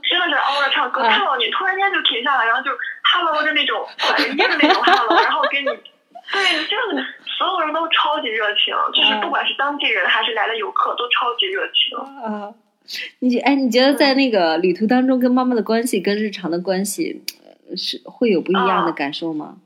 真的是嗷嗷的唱歌，[LAUGHS] 啊看到你突然间就停下来，然后就哈喽的那种管人家的那种哈 [LAUGHS] 喽，然后给你，对，就是所有人都超级热情，就是不管是当地人还是来的游客都超级热情。啊，你觉哎，你觉得在那个旅途当中跟妈妈的关系跟日常的关系，呃是会有不一样的啊感受吗？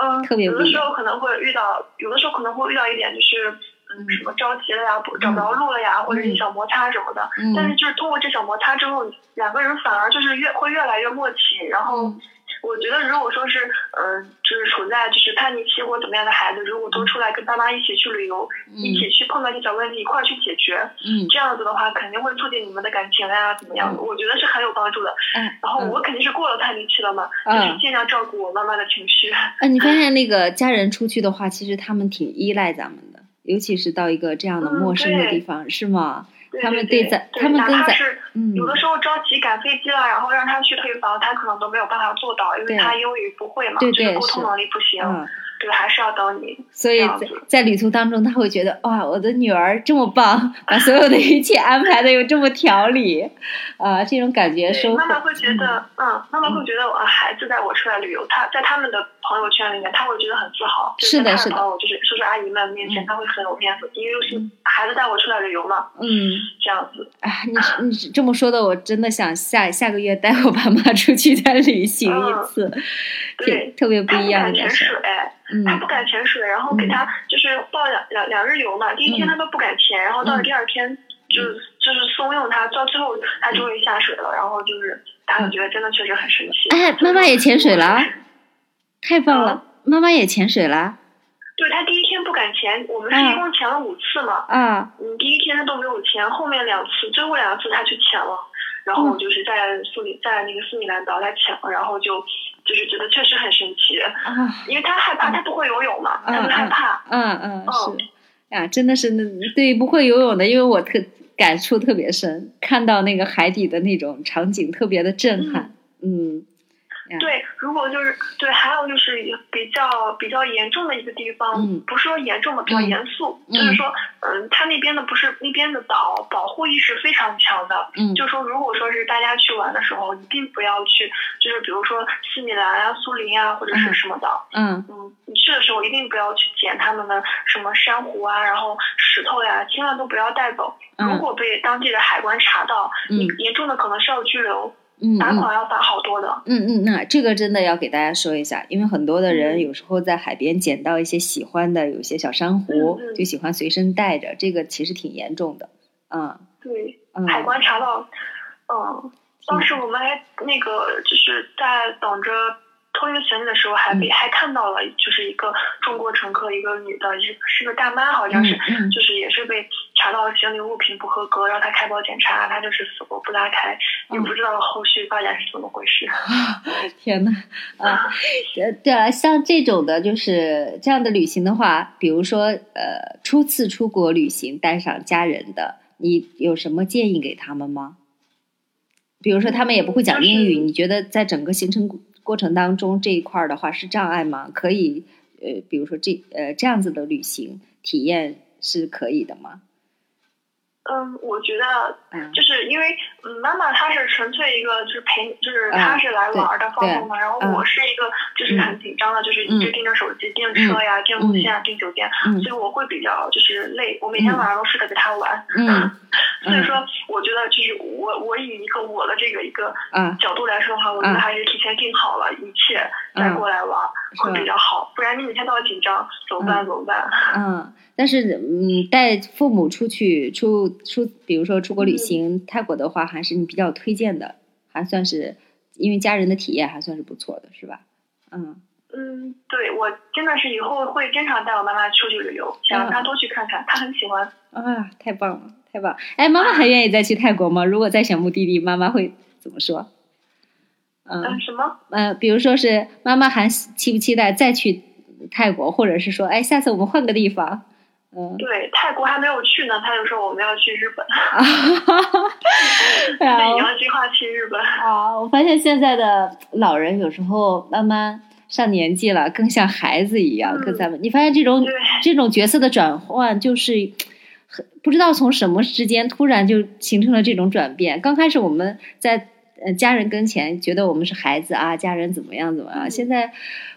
嗯，特别有的时候可能会遇到，有的时候可能会遇到一点就是。嗯，什么着急了呀，不找不着路了呀，或者是小摩擦什么的。嗯但是就是通过这小摩擦之后，两个人反而就是越会越来越默契。然后嗯我觉得，如果说是嗯、就是处在就是叛逆期或怎么样的孩子，如果多出来跟爸妈一起去旅游，一起去碰到一些小问题，一块儿去解决，嗯这样子的话，肯定会促进你们的感情呀，怎么样的？我觉得是很有帮助的。嗯然后嗯我肯定是过了叛逆期了嘛，啊就是尽量照顾我妈妈的情绪。哎，你发现那个家人出去的话，其实他们挺依赖咱们的，尤其是到一个这样的嗯陌生的地方，是吗？他们对对咱他们跟咱哪怕是嗯有的时候着急赶飞机了，然后让他去退房，他可能都没有办法做到，因为他英语不会嘛，对对就是沟通能力不行，嗯，对，还是要等你。所以在在旅途当中，他会觉得哇，我的女儿这么棒，把所有的一切安排的又这么条理，啊，这种感觉对，收获。妈妈会觉得，嗯，妈妈会觉得我，孩子带我出来旅游，他在他们的朋友圈里面，他会觉得很自豪，就是的是的。朋友，就是叔叔阿姨们面前，嗯。他会很有面子，因为是孩子带我出来旅游嘛，嗯，这样子。哎，你你这么说的，我真的想下下个月带我爸妈出去再旅行一嗯次，对。特特别不一样的感受。水，他嗯。不敢潜水，然后给他就是报两两两日游嘛，第一天嗯。他都不敢潜，然后到了第二天就就是怂恿他，到最后他终于下水了，然后就是他就觉得真的确实很神奇。哎妈妈也潜水了太棒了，妈妈也潜水了？对他第一天不敢潜，我们是嗯一共潜了五次嘛，啊！嗯，第一天他都没有潜，后面两次，最后两次他去潜了，然后嗯。就是在苏里在那个斯米兰岛他潜了，然后就就是觉得确实很神奇，啊，因为他害怕，他不会游泳嘛，他就害怕。嗯嗯嗯是，呀，真的是那对不会游泳的，因为我特感触特别深，看到那个海底的那种场景特别的震撼，嗯对，如果就是对，还有就是比较比较严重的一个地方，嗯不是说严重的，比较嗯严肃，嗯就是说，嗯，他那边的不是那边的岛保护意识非常强的，嗯就说如果说是大家去玩的时候，一定不要去，就是比如说西米兰啊、苏林啊，或者是嗯什么岛，嗯嗯，你去的时候一定不要去捡他们的什么珊瑚啊，然后石头呀，千万都不要带走。嗯如果被当地的海关查到，严重的可能是要拘留，嗯嗯。罚款要打好多的。嗯嗯，那这个真的要给大家说一下，因为很多的人嗯。有时候在海边捡到一些喜欢的，有些小珊瑚，就喜欢随身带着，这个其实挺严重的，嗯。对，嗯，海关查到，嗯，当时我们还那个就是在等着托运行李的时候，还被、还看到了，就是一个中国乘客，一个女的，是是个大妈，好像是，就是也是被查到行李物品不合格，让她开包检查，她就是死活不拉开，也不知道后续发展是怎么回事。天呐，啊，呃，对啊，像这种的，就是这样的旅行的话，比如说，呃，初次出国旅行带上家人的，你有什么建议给他们吗？比如说，他们也不会讲英语，你觉得在整个行程过程当中这一块儿的话是障碍吗？可以，呃，比如说这呃这样子的旅行体验是可以的吗？嗯，我觉得嗯就是因为嗯，妈妈她是纯粹一个就是陪，就是嗯她是来玩的放松的，然后嗯我是一个就是很紧张的，就是一直盯着手机订车呀、订路线啊、订酒店，嗯所以我会比较就是累，我每天嗯晚上都睡得比她晚。嗯 [LAUGHS] 所以说，我觉得就是我我以一个我的这个一个啊，角度来说的话，我觉得嗯还是提前订好了一切再嗯过来玩会比较好，不然你每天都要紧张，怎么办？怎么办？嗯，但是嗯，带父母出去出出，比如说出国旅行，泰国的话，还是你比较推荐的，还算是因为家人的体验还算是不错的，是吧？嗯嗯，对我真的是以后会经常带我妈妈出去旅游，想让她多去看看，她很喜欢。啊，太棒了，太棒！哎，妈妈还愿意再去泰国吗？如果再选目的地，妈妈会怎么说？嗯，嗯什么？呃，比如说是妈妈还期不期待再去泰国，或者是说，哎，下次我们换个地方。嗯，对，泰国还没有去呢，他就说我们要去日本。[LAUGHS] 对啊，你要计划去日本。啊，我发现现在的老人有时候慢慢上年纪了，更像孩子一样，跟咱们。你发现这种这种角色的转换，就是很不知道从什么之间突然就形成了这种转变。刚开始我们在呃家人跟前觉得我们是孩子啊，家人怎么样怎么样，现在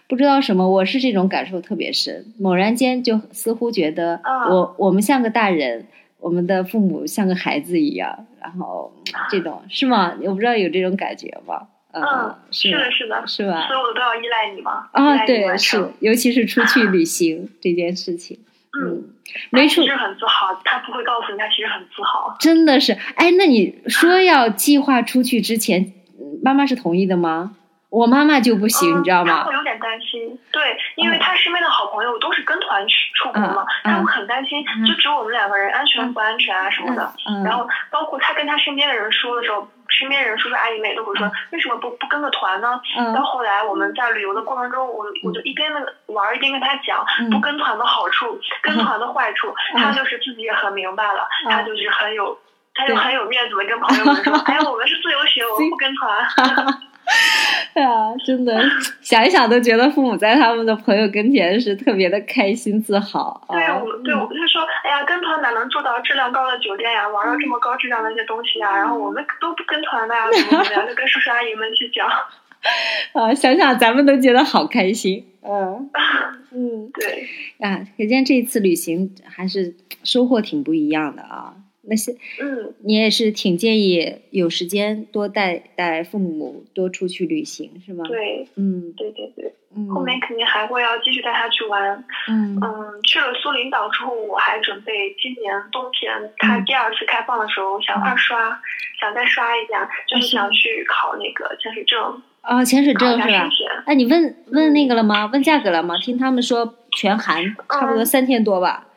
不知道什么，我是这种感受特别深。猛然间就似乎觉得啊我我们像个大人。我们的父母像个孩子一样，然后这种是吗？我不知道有这种感觉吗？嗯，是的，是的，是吧？所有的都要依赖你吗。啊，对，是，尤其是出去旅行 [LAUGHS] 这件事情，嗯，没出他其实很自豪，他不会告诉你，他其实很自豪。真的是，哎，那你说要计划出去之前，嗯妈妈是同意的吗？我妈妈就不行，嗯你知道吗他会？有点担心，对，因为他身边的好朋友都是跟团去出国嘛，她会很担心，嗯就只有我们两个人安全不安全啊什么的。嗯，然后包括他跟他身边的人说的时候，身边人叔叔阿姨们也都会说，为什么不不跟个团呢？嗯到后来我们在旅游的过程中，我我就一边那个玩儿一边跟他讲嗯不跟团的好处，跟团的坏处，嗯他就是自己也很明白了，嗯他就是很有。他就很有面子的跟朋友们说：[LAUGHS] “哎呀，我们是自由行，我们不跟团。[LAUGHS] [LAUGHS] [LAUGHS] 对啊，真的想一想都觉得父母在他们的朋友跟前是特别的开心自豪”对，啊。我对我就说：“哎呀，跟团哪能住到质量高的酒店呀，玩到这么高质量的一些东西呀？然后我们都不跟团的呀，怎么怎么样？”就跟叔叔阿姨们去讲。[LAUGHS] 啊，想想咱们都觉得好开心。嗯 [LAUGHS] 嗯对，啊，可见这一次旅行还是收获挺不一样的啊。那些嗯，你也是挺建议有时间多带带父母多出去旅行，是吗？，对，嗯对对对。嗯，后面肯定还会要继续带他去玩。嗯嗯，去了苏林岛之后，我还准备今年冬天它嗯第二次开放的时候，想二刷，想再刷一下，就是想去考那个潜水证，啊，潜水证是吧。哎，你问问那个了吗？问价格了吗？听他们说全含差不多嗯三千多吧。嗯，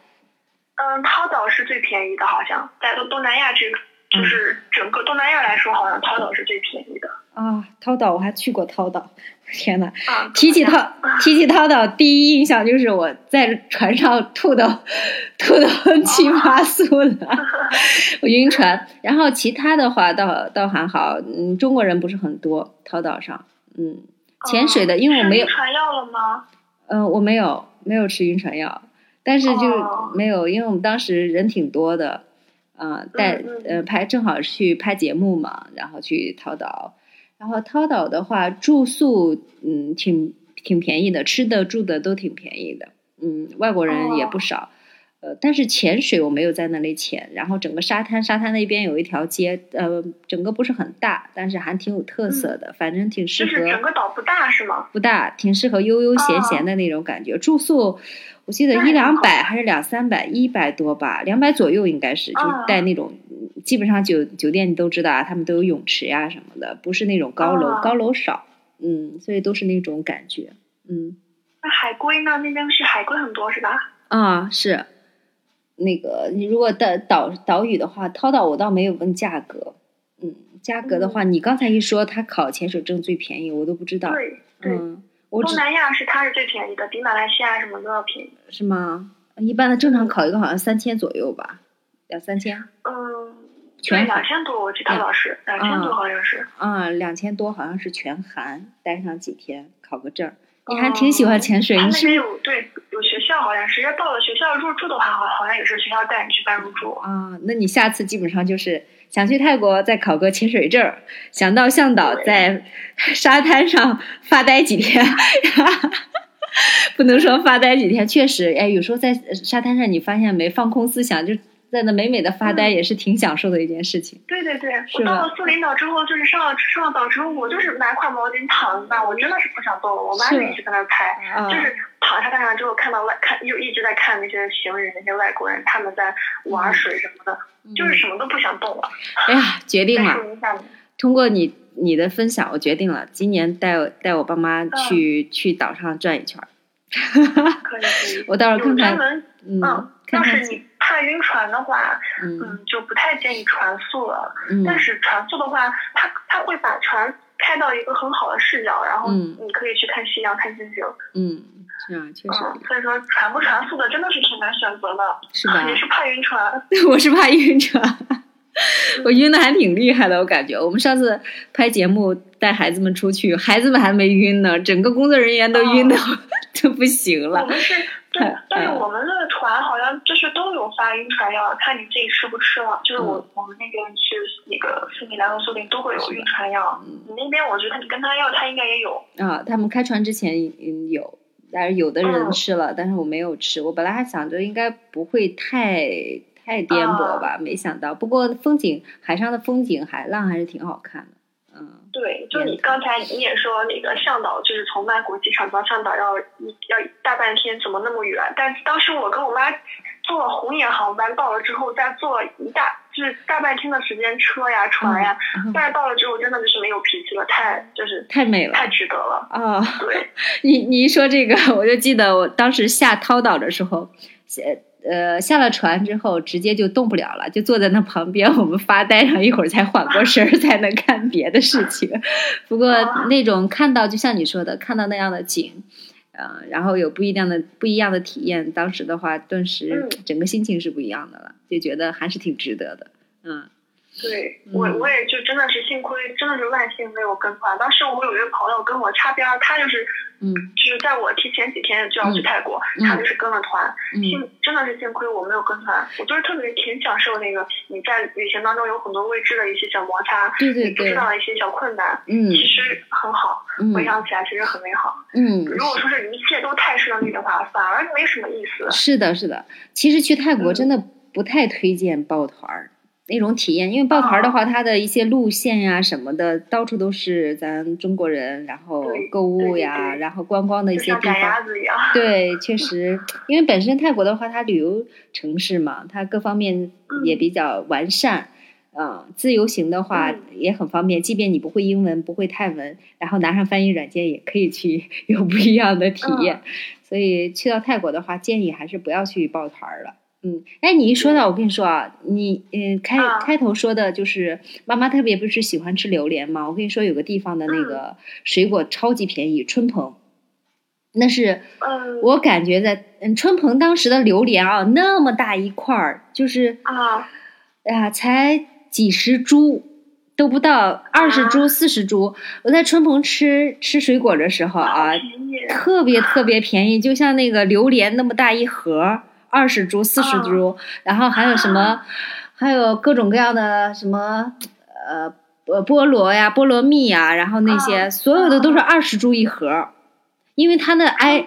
涛岛是最便宜的，好像在东东南亚这个，嗯就是整个东南亚来说，好像涛岛是最便宜的。啊，涛岛我还去过涛岛，[LAUGHS] 天呐，啊，提起涛 [LAUGHS] 提起涛岛，第一印象就是我在船上吐的吐的七八素了，[LAUGHS] 我晕船。然后其他的话倒倒还好，嗯，中国人不是很多，涛岛上，嗯，潜水的，因为我没有船药了吗？嗯、我没有没有吃晕船药，但是就哦没有，因为我们当时人挺多的，啊、带呃拍正好去拍节目嘛，然后去涛岛，然后涛岛的话住宿嗯挺挺便宜的，吃的住的都挺便宜的，嗯，外国人也不哦少。呃，但是潜水我没有在那里潜，然后整个沙滩，沙滩那边有一条街，呃，整个不是很大，但是还挺有特色的，反正挺适合。嗯就是整个岛不大是吗？不大，挺适合悠悠闲闲的那种感觉。住宿我记得一两百还是两三百，一百多吧，两百左右应该是，就是带那种，基本上酒酒店你都知道啊，他们都有泳池呀、什么的，不是那种高楼，啊高楼少，嗯，所以都是那种感觉，嗯那海龟呢？那边是海龟很多是吧？啊是。那个，你如果到岛岛屿的话，涛岛我倒没有问价格，嗯，价格的话，你刚才一说他考潜水证最便宜，我都不知道，嗯，东南亚是它是最便宜的，比马来西亚什么都要便宜。是吗？一般的正常考一个好像三千左右吧，两三千嗯，全对，两千多，我记得老师两千多好像是。啊，两千多好像是全含，待上几天考个证儿。你还挺喜欢潜水，你是有对有学校，好像是要到了学校入住的话，好好像也是学校带你去办入住。啊？那你下次基本上就是想去泰国再考个潜水证，想到向导在沙滩上发呆几天。[LAUGHS] 不能说发呆几天，确实，哎，有时候在沙滩上，你发现没，放空思想，就在那美美的发呆，嗯也是挺享受的一件事情。对对对，我到了苏林岛之后，就是上了上了岛之后，我就是拿块毛巾躺在那，我真的是不想动了。我妈是就一直在那拍，啊就是躺沙滩上之后看到外看又一直在看那些行人那些外国人他们在玩水什么的，就是什么都不想动了。哎呀，决定了。通过你你的分享，我决定了，今年带我带我爸妈嗯去、去岛上转一圈儿。可以可以。[LAUGHS] 我到时候看看，嗯，嗯，看看要是，你怕晕船的话，嗯嗯，就不太建议船速了。嗯但是船速的话，它它会把船开到一个很好的视角，然后嗯你可以去看夕阳、看星星。嗯，是啊，确实嗯，所以说船不船速的真的是挺难选择的，是吧？你是怕晕船。[LAUGHS] 我是怕晕船，我晕的还挺厉害的，我感觉。我们上次拍节目带孩子们出去，孩子们还没晕呢，整个工作人员都晕的就 [LAUGHS] 不行了。我们是，对，但是我们的船好像就是都有发晕船药，看你自己吃不吃了。就是我我们那边去那个斯里兰和苏林都会有晕船药，你那边我觉得你跟他要，他应该也有。啊，他们开船之前嗯有，但是有的人吃了，但是我没有吃。我本来还想着应该不会太太颠簸吧，没想到。不过风景，海上的风景，海浪还是挺好看的。嗯，对，就你刚才你也说那个向导，就是从曼谷机场到向导要要大半天，怎么那么远？但当时我跟我妈坐红眼航班到了之后，再坐一大就是大半天的时间车呀船呀，但是到了之后真的就是没有脾气了，太就是太美了，太值得了啊！对，[LAUGHS] 你你一说这个，我就记得我当时下涛岛的时候，呃，下了船之后直接就动不了了，就坐在那旁边，我们发呆，然后一会儿才缓过神儿，才能干别的事情。不过那种看到，就像你说的，看到那样的景，呃，然后有不一样的不一样的体验，当时的话，顿时整个心情是不一样的了，就觉得还是挺值得的，嗯。对我，我也就真的是幸亏，真的是万幸没有跟团。当时我有一个朋友跟我擦边，他就是，嗯，就是在我提前几天就要去泰国，他就是跟了团。幸真的是幸亏我没有跟团，我就是特别挺享受那个你在旅行当中有很多未知的一些小摩擦，对对对，不知道的一些小困难，嗯，其实很好，回想起来其实很美好。嗯，如果说是一切都太顺利的话，反而没什么意思。是的，是的，其实去泰国真的不太推荐抱团儿。那种体验，因为抱团的话，它的一些路线呀什么的，到处都是咱中国人，然后购物呀，然后观光的一些地方。对，确实，因为本身泰国的话，它旅游城市嘛，它各方面也比较完善。嗯，自由行的话也很方便，即便你不会英文，不会泰文，然后拿上翻译软件也可以去 [LAUGHS] 有不一样的体验。所以去到泰国的话，建议还是不要去抱团了。嗯，哎，你一说到，我跟你说啊，你嗯开开头说的就是妈妈特别不是喜欢吃榴莲吗？我跟你说，有个地方的那个水果超级便宜，春鹏，那是我感觉在嗯春鹏当时的榴莲啊，那么大一块儿，就是啊，哎呀，才几十株都不到，二十株、四十株。我在春鹏吃吃水果的时候啊，特别特别便宜，就像那个榴莲那么大一盒。二十株、四十株，然后还有什么，还有各种各样的什么，呃，菠萝呀、菠萝蜜呀，然后那些。所有的都是二十株一盒，因为它那挨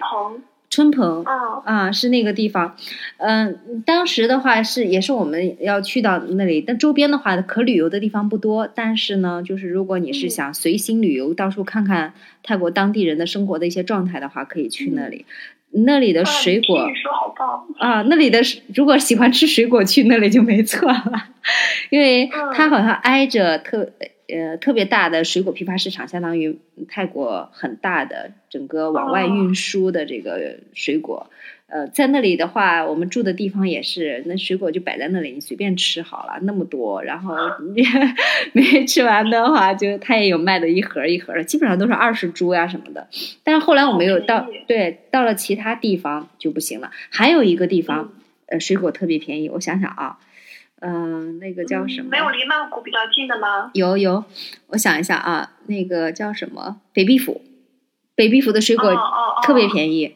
春鹏，啊，是那个地方，嗯，当时的话是也是我们要去到那里，但周边的话可旅游的地方不多，但是呢，就是如果你是想随心旅游，到处看看泰国当地人的生活的一些状态的话，可以去那里。那里的水果啊，那里的如果喜欢吃水果，去那里就没错了，[LAUGHS] 因为它好像挨着特呃特别大的水果批发市场，相当于泰国很大的整个往外运输的这个水果。呃，在那里的话，我们住的地方也是，那水果就摆在那里，你随便吃好了，那么多，然后你 [LAUGHS] 没吃完的话，就他也有卖的一盒一盒的，基本上都是二十株呀什么的。但是后来我没有到，对，到了其他地方就不行了。还有一个地方，呃，水果特别便宜，我想想啊，嗯，那个叫什么？没有离曼谷比较近的吗？有有，我想一下啊，那个叫什么？北壁府，北壁府的水果特别便宜。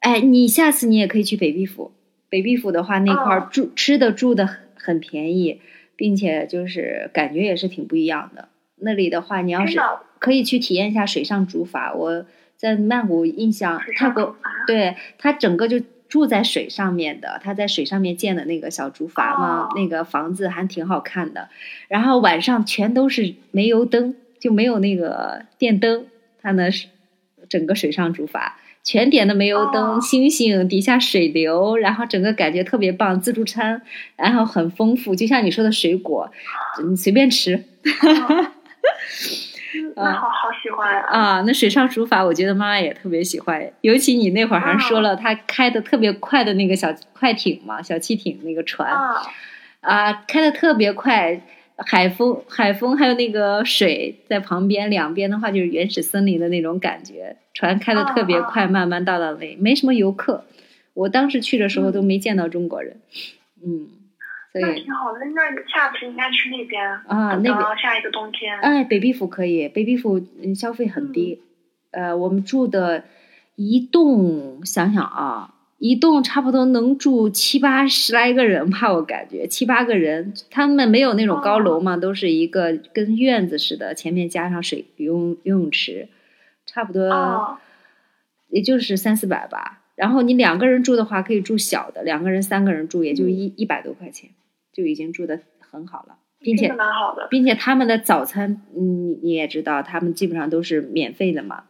哎，你下次你也可以去北壁府。北壁府的话，那块住吃的住的很便宜，并且就是感觉也是挺不一样的。那里的话，你要是可以去体验一下水上竹筏。我在曼谷印象，泰国对它整个就住在水上面的，他在水上面建的那个小竹筏嘛，那个房子还挺好看的。然后晚上全都是煤油灯，就没有那个电灯，它呢是整个水上竹筏。全点的煤油灯，星星底下水流，然后整个感觉特别棒。自助餐，然后很丰富，就像你说的水果，你随便吃。[LAUGHS] 那好好喜欢啊！那水上竹筏，我觉得妈妈也特别喜欢。尤其你那会儿还说了，他开的特别快的那个小快艇嘛，小汽艇那个船，啊，开的特别快。海风，海风，还有那个水在旁边，两边的话就是原始森林的那种感觉。船开的特别快，慢慢到到那，没什么游客。我当时去的时候都没见到中国人。嗯，所以挺好的。那下次应该去那边啊，那边下一个冬天。哎，北壁府可以，北壁府嗯消费很低。呃，我们住的一栋，想想啊。一栋差不多能住七八十来个人吧，我感觉七八个人。他们没有那种高楼嘛，都是一个跟院子似的，前面加上水游泳游泳池，差不多，也就是三四百吧。然后你两个人住的话，可以住小的，两个人、三个人住也就一一百多块钱，就已经住的很好了，并且蛮好的，并且他们的早餐，嗯，你也知道，他们基本上都是免费的嘛。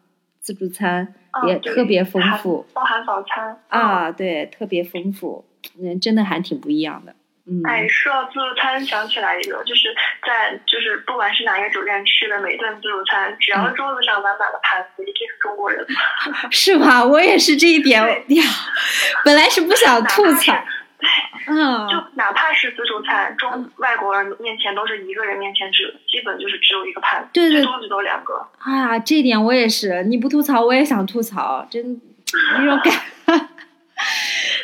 自助餐也特别丰富，包含早餐啊，对，特别丰富，嗯，真的还挺不一样的。嗯，哎，说到自助餐，想起来一个，就是在就是不管是哪个酒店吃的每顿自助餐，只要桌子上满满的盘子，一定是中国人。[LAUGHS] 是吧？我也是这一点呀，本来是不想 [LAUGHS] 吐槽。对，嗯，就哪怕是自助餐，中外国人面前都是一个人面前只基本就是只有一个盘，对对，最多最多两个。啊，这点我也是，你不吐槽我也想吐槽，真 [LAUGHS] 那种感，[LAUGHS]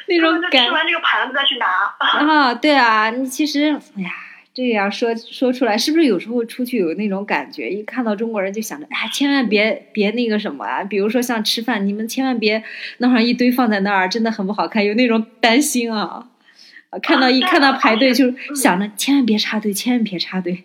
那种感。吃完这个盘子再去拿。啊，对啊，你其实，哎呀，这样说说出来，是不是有时候出去有那种感觉？一看到中国人就想着，哎，千万别别那个什么啊，比如说像吃饭，你们千万别弄上一堆放在那儿，真的很不好看，有那种担心啊。看到一看到排队就想着千万别插队，千万别插队，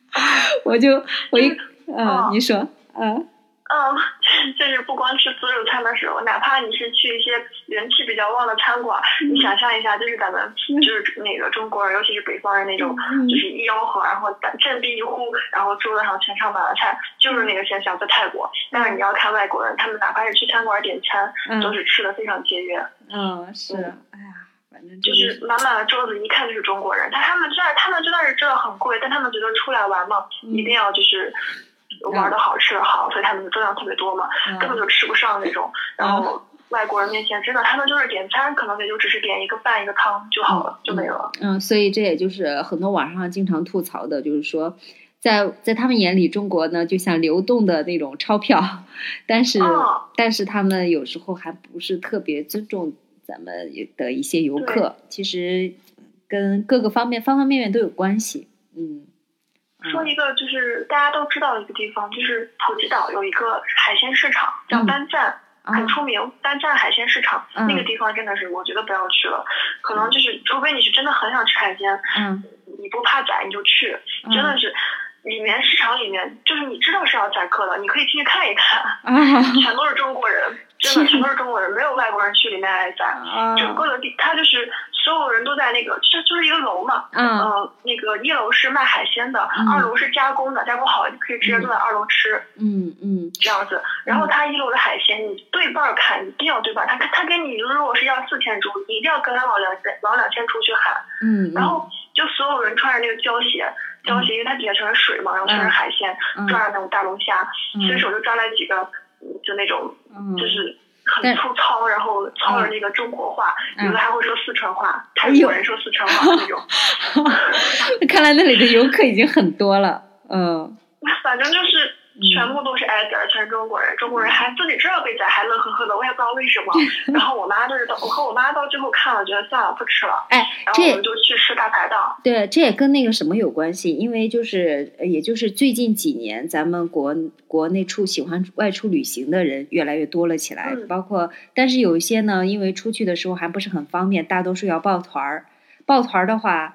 [LAUGHS] 我就我一嗯，你说嗯嗯，就是不光吃自助餐的时候，哪怕你是去一些人气比较旺的餐馆，你想象一下，就是咱们就是那个中国人，尤其是北方人那种，就是一吆喝，然后振臂一呼，然后桌子上全上满了菜，就是那个现象在泰国。但是你要看外国人，他们哪怕是去餐馆点餐，都是吃的非常节约。嗯，是，哎呀。就是满满的桌子，一看就是中国人。但他们知道，他们知道是真的很贵，但他们觉得出来玩嘛，一定要就是玩的好，吃的好，所以他们的桌量特别多嘛，根本就吃不上那种。然后外国人面前，真的他们就是点餐，可能也就只是点一个饭一个汤就好了，就没了。嗯，所以这也就是很多网上经常吐槽的，就是说，在在他们眼里，中国呢就像流动的那种钞票，但是但是他们有时候还不是特别尊重。咱们的一些游客，其实跟各个方面方方面面都有关系。嗯，说一个就是大家都知道的一个地方，就是普吉岛有一个海鲜市场，叫丹赞，很出名。丹赞海鲜市场那个地方真的是，我觉得不要去了。可能就是除非你是真的很想吃海鲜，嗯，你不怕宰你就去，真的是。里面市场里面，就是你知道是要宰客的，你可以进去看一看，[LAUGHS] 全都是中国人，真的 [LAUGHS] 全都是中国人，没有外国人去里面挨宰。整个的地，它就是所有人都在那个，就就是一个楼嘛。嗯。那个一楼是卖海鲜的，二楼是加工的，加工好了可以直接坐在二楼吃。嗯嗯。这样子，然后他一楼的海鲜，你对半砍，一定要对半。他他给你如果是要四千株，你一定要跟他往两千往两千出去喊。嗯。然后就所有人穿着那个胶鞋。胶鞋，因为它底下全是水嘛，然后全是海鲜，抓着那种大龙虾，随手就抓来几个，就那种，就是很粗糙，然后操着那个中国话，有的还会说四川话，泰国人说四川话 [LAUGHS] 那种。看来那里的游客已经很多了，嗯。[LAUGHS] 反正就是。全部都是挨宰，全是中国人。中国人还自己知道被宰，还乐呵呵的，我也不知道为什么。[LAUGHS] 然后我妈就是到，我和我妈到最后看了，觉得算了，不吃了。哎，然后我们就去吃大排档。对，这也跟那个什么有关系，因为就是，也就是最近几年，咱们国国内出喜欢外出旅行的人越来越多了起来。包括，但是有一些呢，因为出去的时候还不是很方便，大多数要抱团儿。抱团儿的话，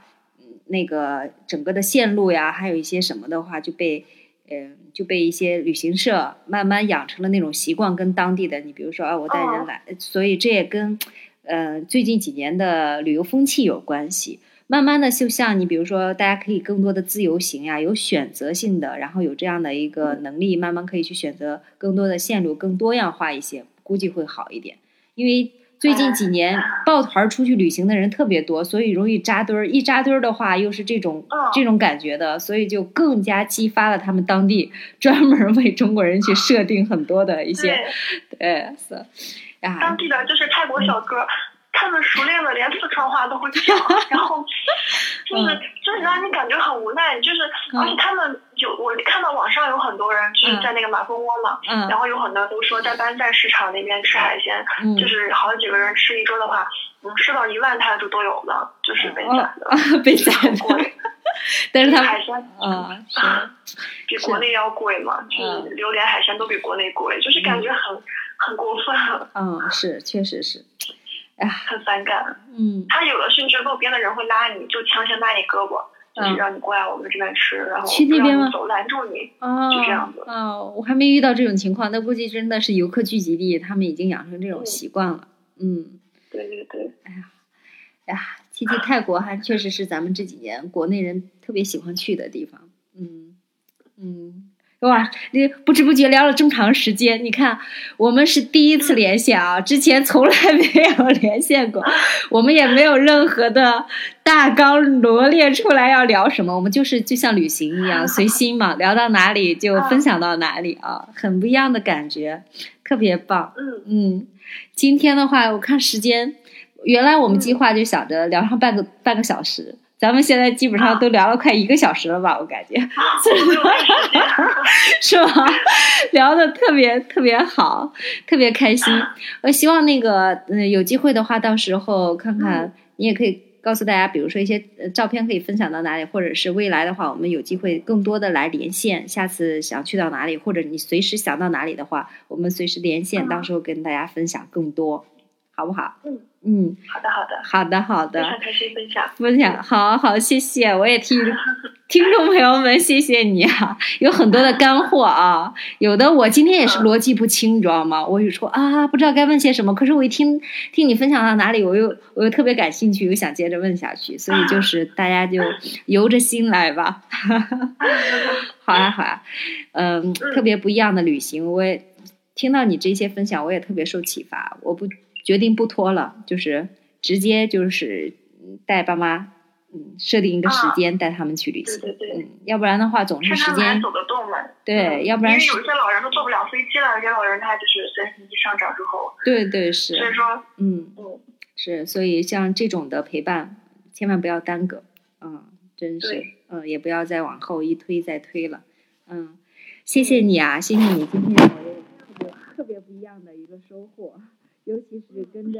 那个整个的线路呀，还有一些什么的话，就被。嗯，就被一些旅行社慢慢养成了那种习惯，跟当地的你，比如说啊，我带人来，所以这也跟，呃，最近几年的旅游风气有关系。慢慢的，就像你，比如说，大家可以更多的自由行呀，有选择性的，然后有这样的一个能力，慢慢可以去选择更多的线路，更多样化一些，估计会好一点，因为。最近几年抱团出去旅行的人特别多，所以容易扎堆儿。一扎堆儿的话，又是这种这种感觉的，所以就更加激发了他们当地 [LAUGHS] 专门为中国人去设定很多的一些，对，是啊。当地的就是泰国小哥，他们熟练的连四川话都会讲，[LAUGHS] 然后就是就是让你感觉很无奈，就是而且他们有我看到网上有很多人就是在那个马蜂窝嘛，嗯。然后有很多都说在班赞市场那边吃海鲜，嗯。就是好几个人吃一桌的话，嗯，吃到一万泰铢都有的，就是被哦宰的，[LAUGHS] 被宰贵。[LAUGHS] 但是他海鲜啊是比国内要贵嘛，就是榴莲海鲜都比国内贵，就是感觉很很过分，嗯是确实是，很反感。嗯他有的甚至路边的人会拉你，就强行拉你胳膊，就是嗯让你过来我们这边吃，然后去那边走，拦住你。哦就这样子哦，我还没遇到这种情况，那估计真的是游客聚集地，他们已经养成这种嗯习惯了。嗯，对对对，哎呀，提起泰国，还确实是咱们这几年国内人特别喜欢去的地方。嗯嗯，哇，你不知不觉聊了这么长时间，你看我们是第一次连线啊，之前从来没有连线过，我们也没有任何的大纲罗列出来要聊什么，我们就是就像旅行一样随心嘛，聊到哪里就分享到哪里啊，很不一样的感觉，特别棒。嗯，嗯，今天的话，我看时间，原来我们计划就想着聊上半个半个小时，咱们现在基本上都聊了快一个小时了吧？我感觉。[LAUGHS] 是吧？[LAUGHS] 聊的特别特别好，特别开心。我希望那个嗯，有机会的话，到时候看看你也可以。告诉大家，比如说一些呃照片可以分享到哪里，或者是未来的话，我们有机会更多的来连线。下次想去到哪里，或者你随时想到哪里的话，我们随时连线，嗯到时候跟大家分享更多，好不好？嗯嗯，好的好的，好的好的。非常开心分享。分享，好好，谢谢，我也替 [LAUGHS] 听众朋友们谢谢你啊，有很多的干货啊，有的我今天也是逻辑不清，你知道吗？我有说啊，不知道该问些什么，可是我一听听你分享到哪里，我又我又特别感兴趣，又想接着问下去，所以就是大家就由着心来吧。[LAUGHS] 好啊好啊，嗯，特别不一样的旅行，我也听到你这些分享，我也特别受启发，我不决定不拖了，就是直接就是嗯带爸妈，嗯，设定一个时间带他们去旅行，对对对。嗯，要不然的话总是时间走得动吗？对嗯要不然是因为有一些老人都坐不了飞机了，有些老人他就是随身飞机上涨之后，对对是，所以说，嗯嗯，是，所以像这种的陪伴，千万不要耽搁，嗯，真是，嗯，也不要再往后一推再推了，嗯，谢谢你啊，谢谢你今天有特别特别不一样的一个收获，尤其是跟着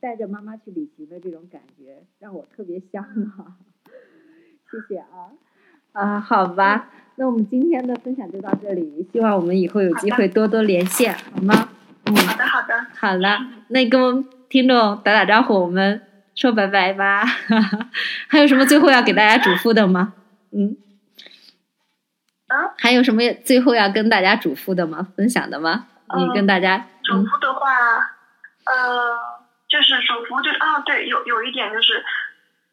带着妈妈去旅行的这种感觉，让我特别香啊，[LAUGHS] 谢谢啊，啊，好吧，那我们今天的分享就到这里，希望我们以后有机会多多连线，好吗？嗯。好的好的，好了，那跟我们听众打打招呼，我们说拜拜吧。[LAUGHS] 还有什么最后要给大家嘱咐的吗？嗯，啊，还有什么最后要跟大家嘱咐的吗？分享的吗？你跟大家，嗯嘱咐的话，呃，就是首服就是啊，对，有有一点就是。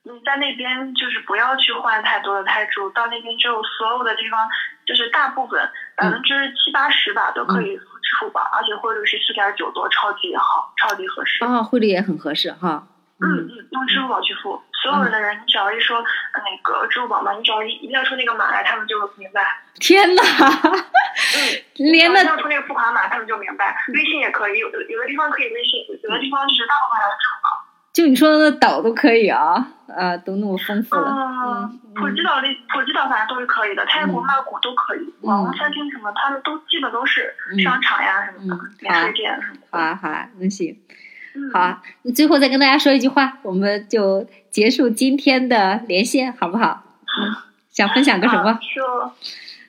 你在那边就是不要去换太多的泰铢，到那边之后，所有的地方就是大部分百分之七八十吧都可以付支付宝，而且汇率是四点九多，超级好，超级合适。哦，汇率也很合适哈。嗯嗯，用支付宝去付，所有的人你只要一说呃那个支付宝嘛，你只要一一亮出那个码来，他们就明白。天哪，嗯，[LAUGHS] 连那亮出那个付款码，他们就明白。微信也可以，有有有的地方可以微信，有的地方是大部分还是支付宝。就你说的岛都可以啊，啊，都那么丰富了。嗯，普吉岛的普吉岛反正都是可以的，泰国、曼谷都可以，网红餐厅什么，他们都基本都是商场呀什么的，免税店什么的。好啊，好啊，那行，嗯好啊，那最后再跟大家说一句话，我们就结束今天的连线，好不好？嗯，[LAUGHS] 想分享个什么啊？说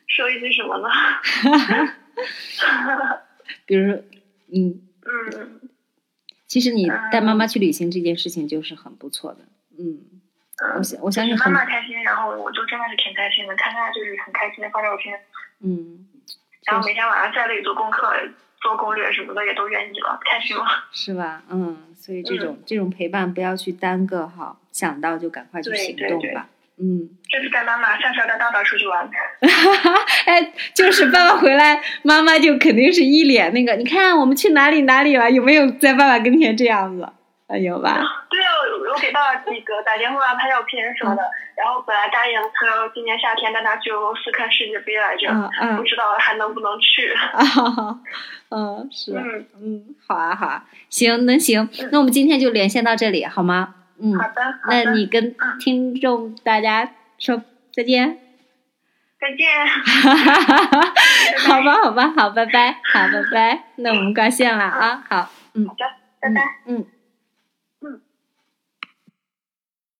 说一句什么呢？[LAUGHS] 比如说，嗯，嗯其实你带妈妈去旅行这件事情就是很不错的，嗯，我嗯，相我相信妈，妈开心，然后我就真的是挺开心的，看她就是很开心的发照片，嗯，然后每天晚上在那里做功课、做攻略什么的也都愿意了，开心了。[LAUGHS] 是吧？嗯，所以这种、这种陪伴不要去耽搁哈，想到就赶快去对对对行动吧，嗯。这 [LAUGHS] 次带妈妈下次要带爸爸出去玩，[LAUGHS] 哎，就是爸爸回来，妈妈就肯定是一脸那个，你看我们去哪里哪里了，有没有在爸爸跟前这样子？啊，有吧？对啊，我给爸爸那个打电话拍照片什么的，然后本来答应说今年夏天带他去俄罗斯看世界杯来着，不知道还能不能去。[LAUGHS] 啊，嗯，是，嗯，嗯，好啊，好啊，行，那行，那我们今天就连线到这里，好吗？嗯，好的，好的那你跟听众大家说再见。再见。[LAUGHS] 好吧，好吧，好，拜拜，好，拜拜。那我们挂线了啊，好，嗯好的，拜拜。嗯。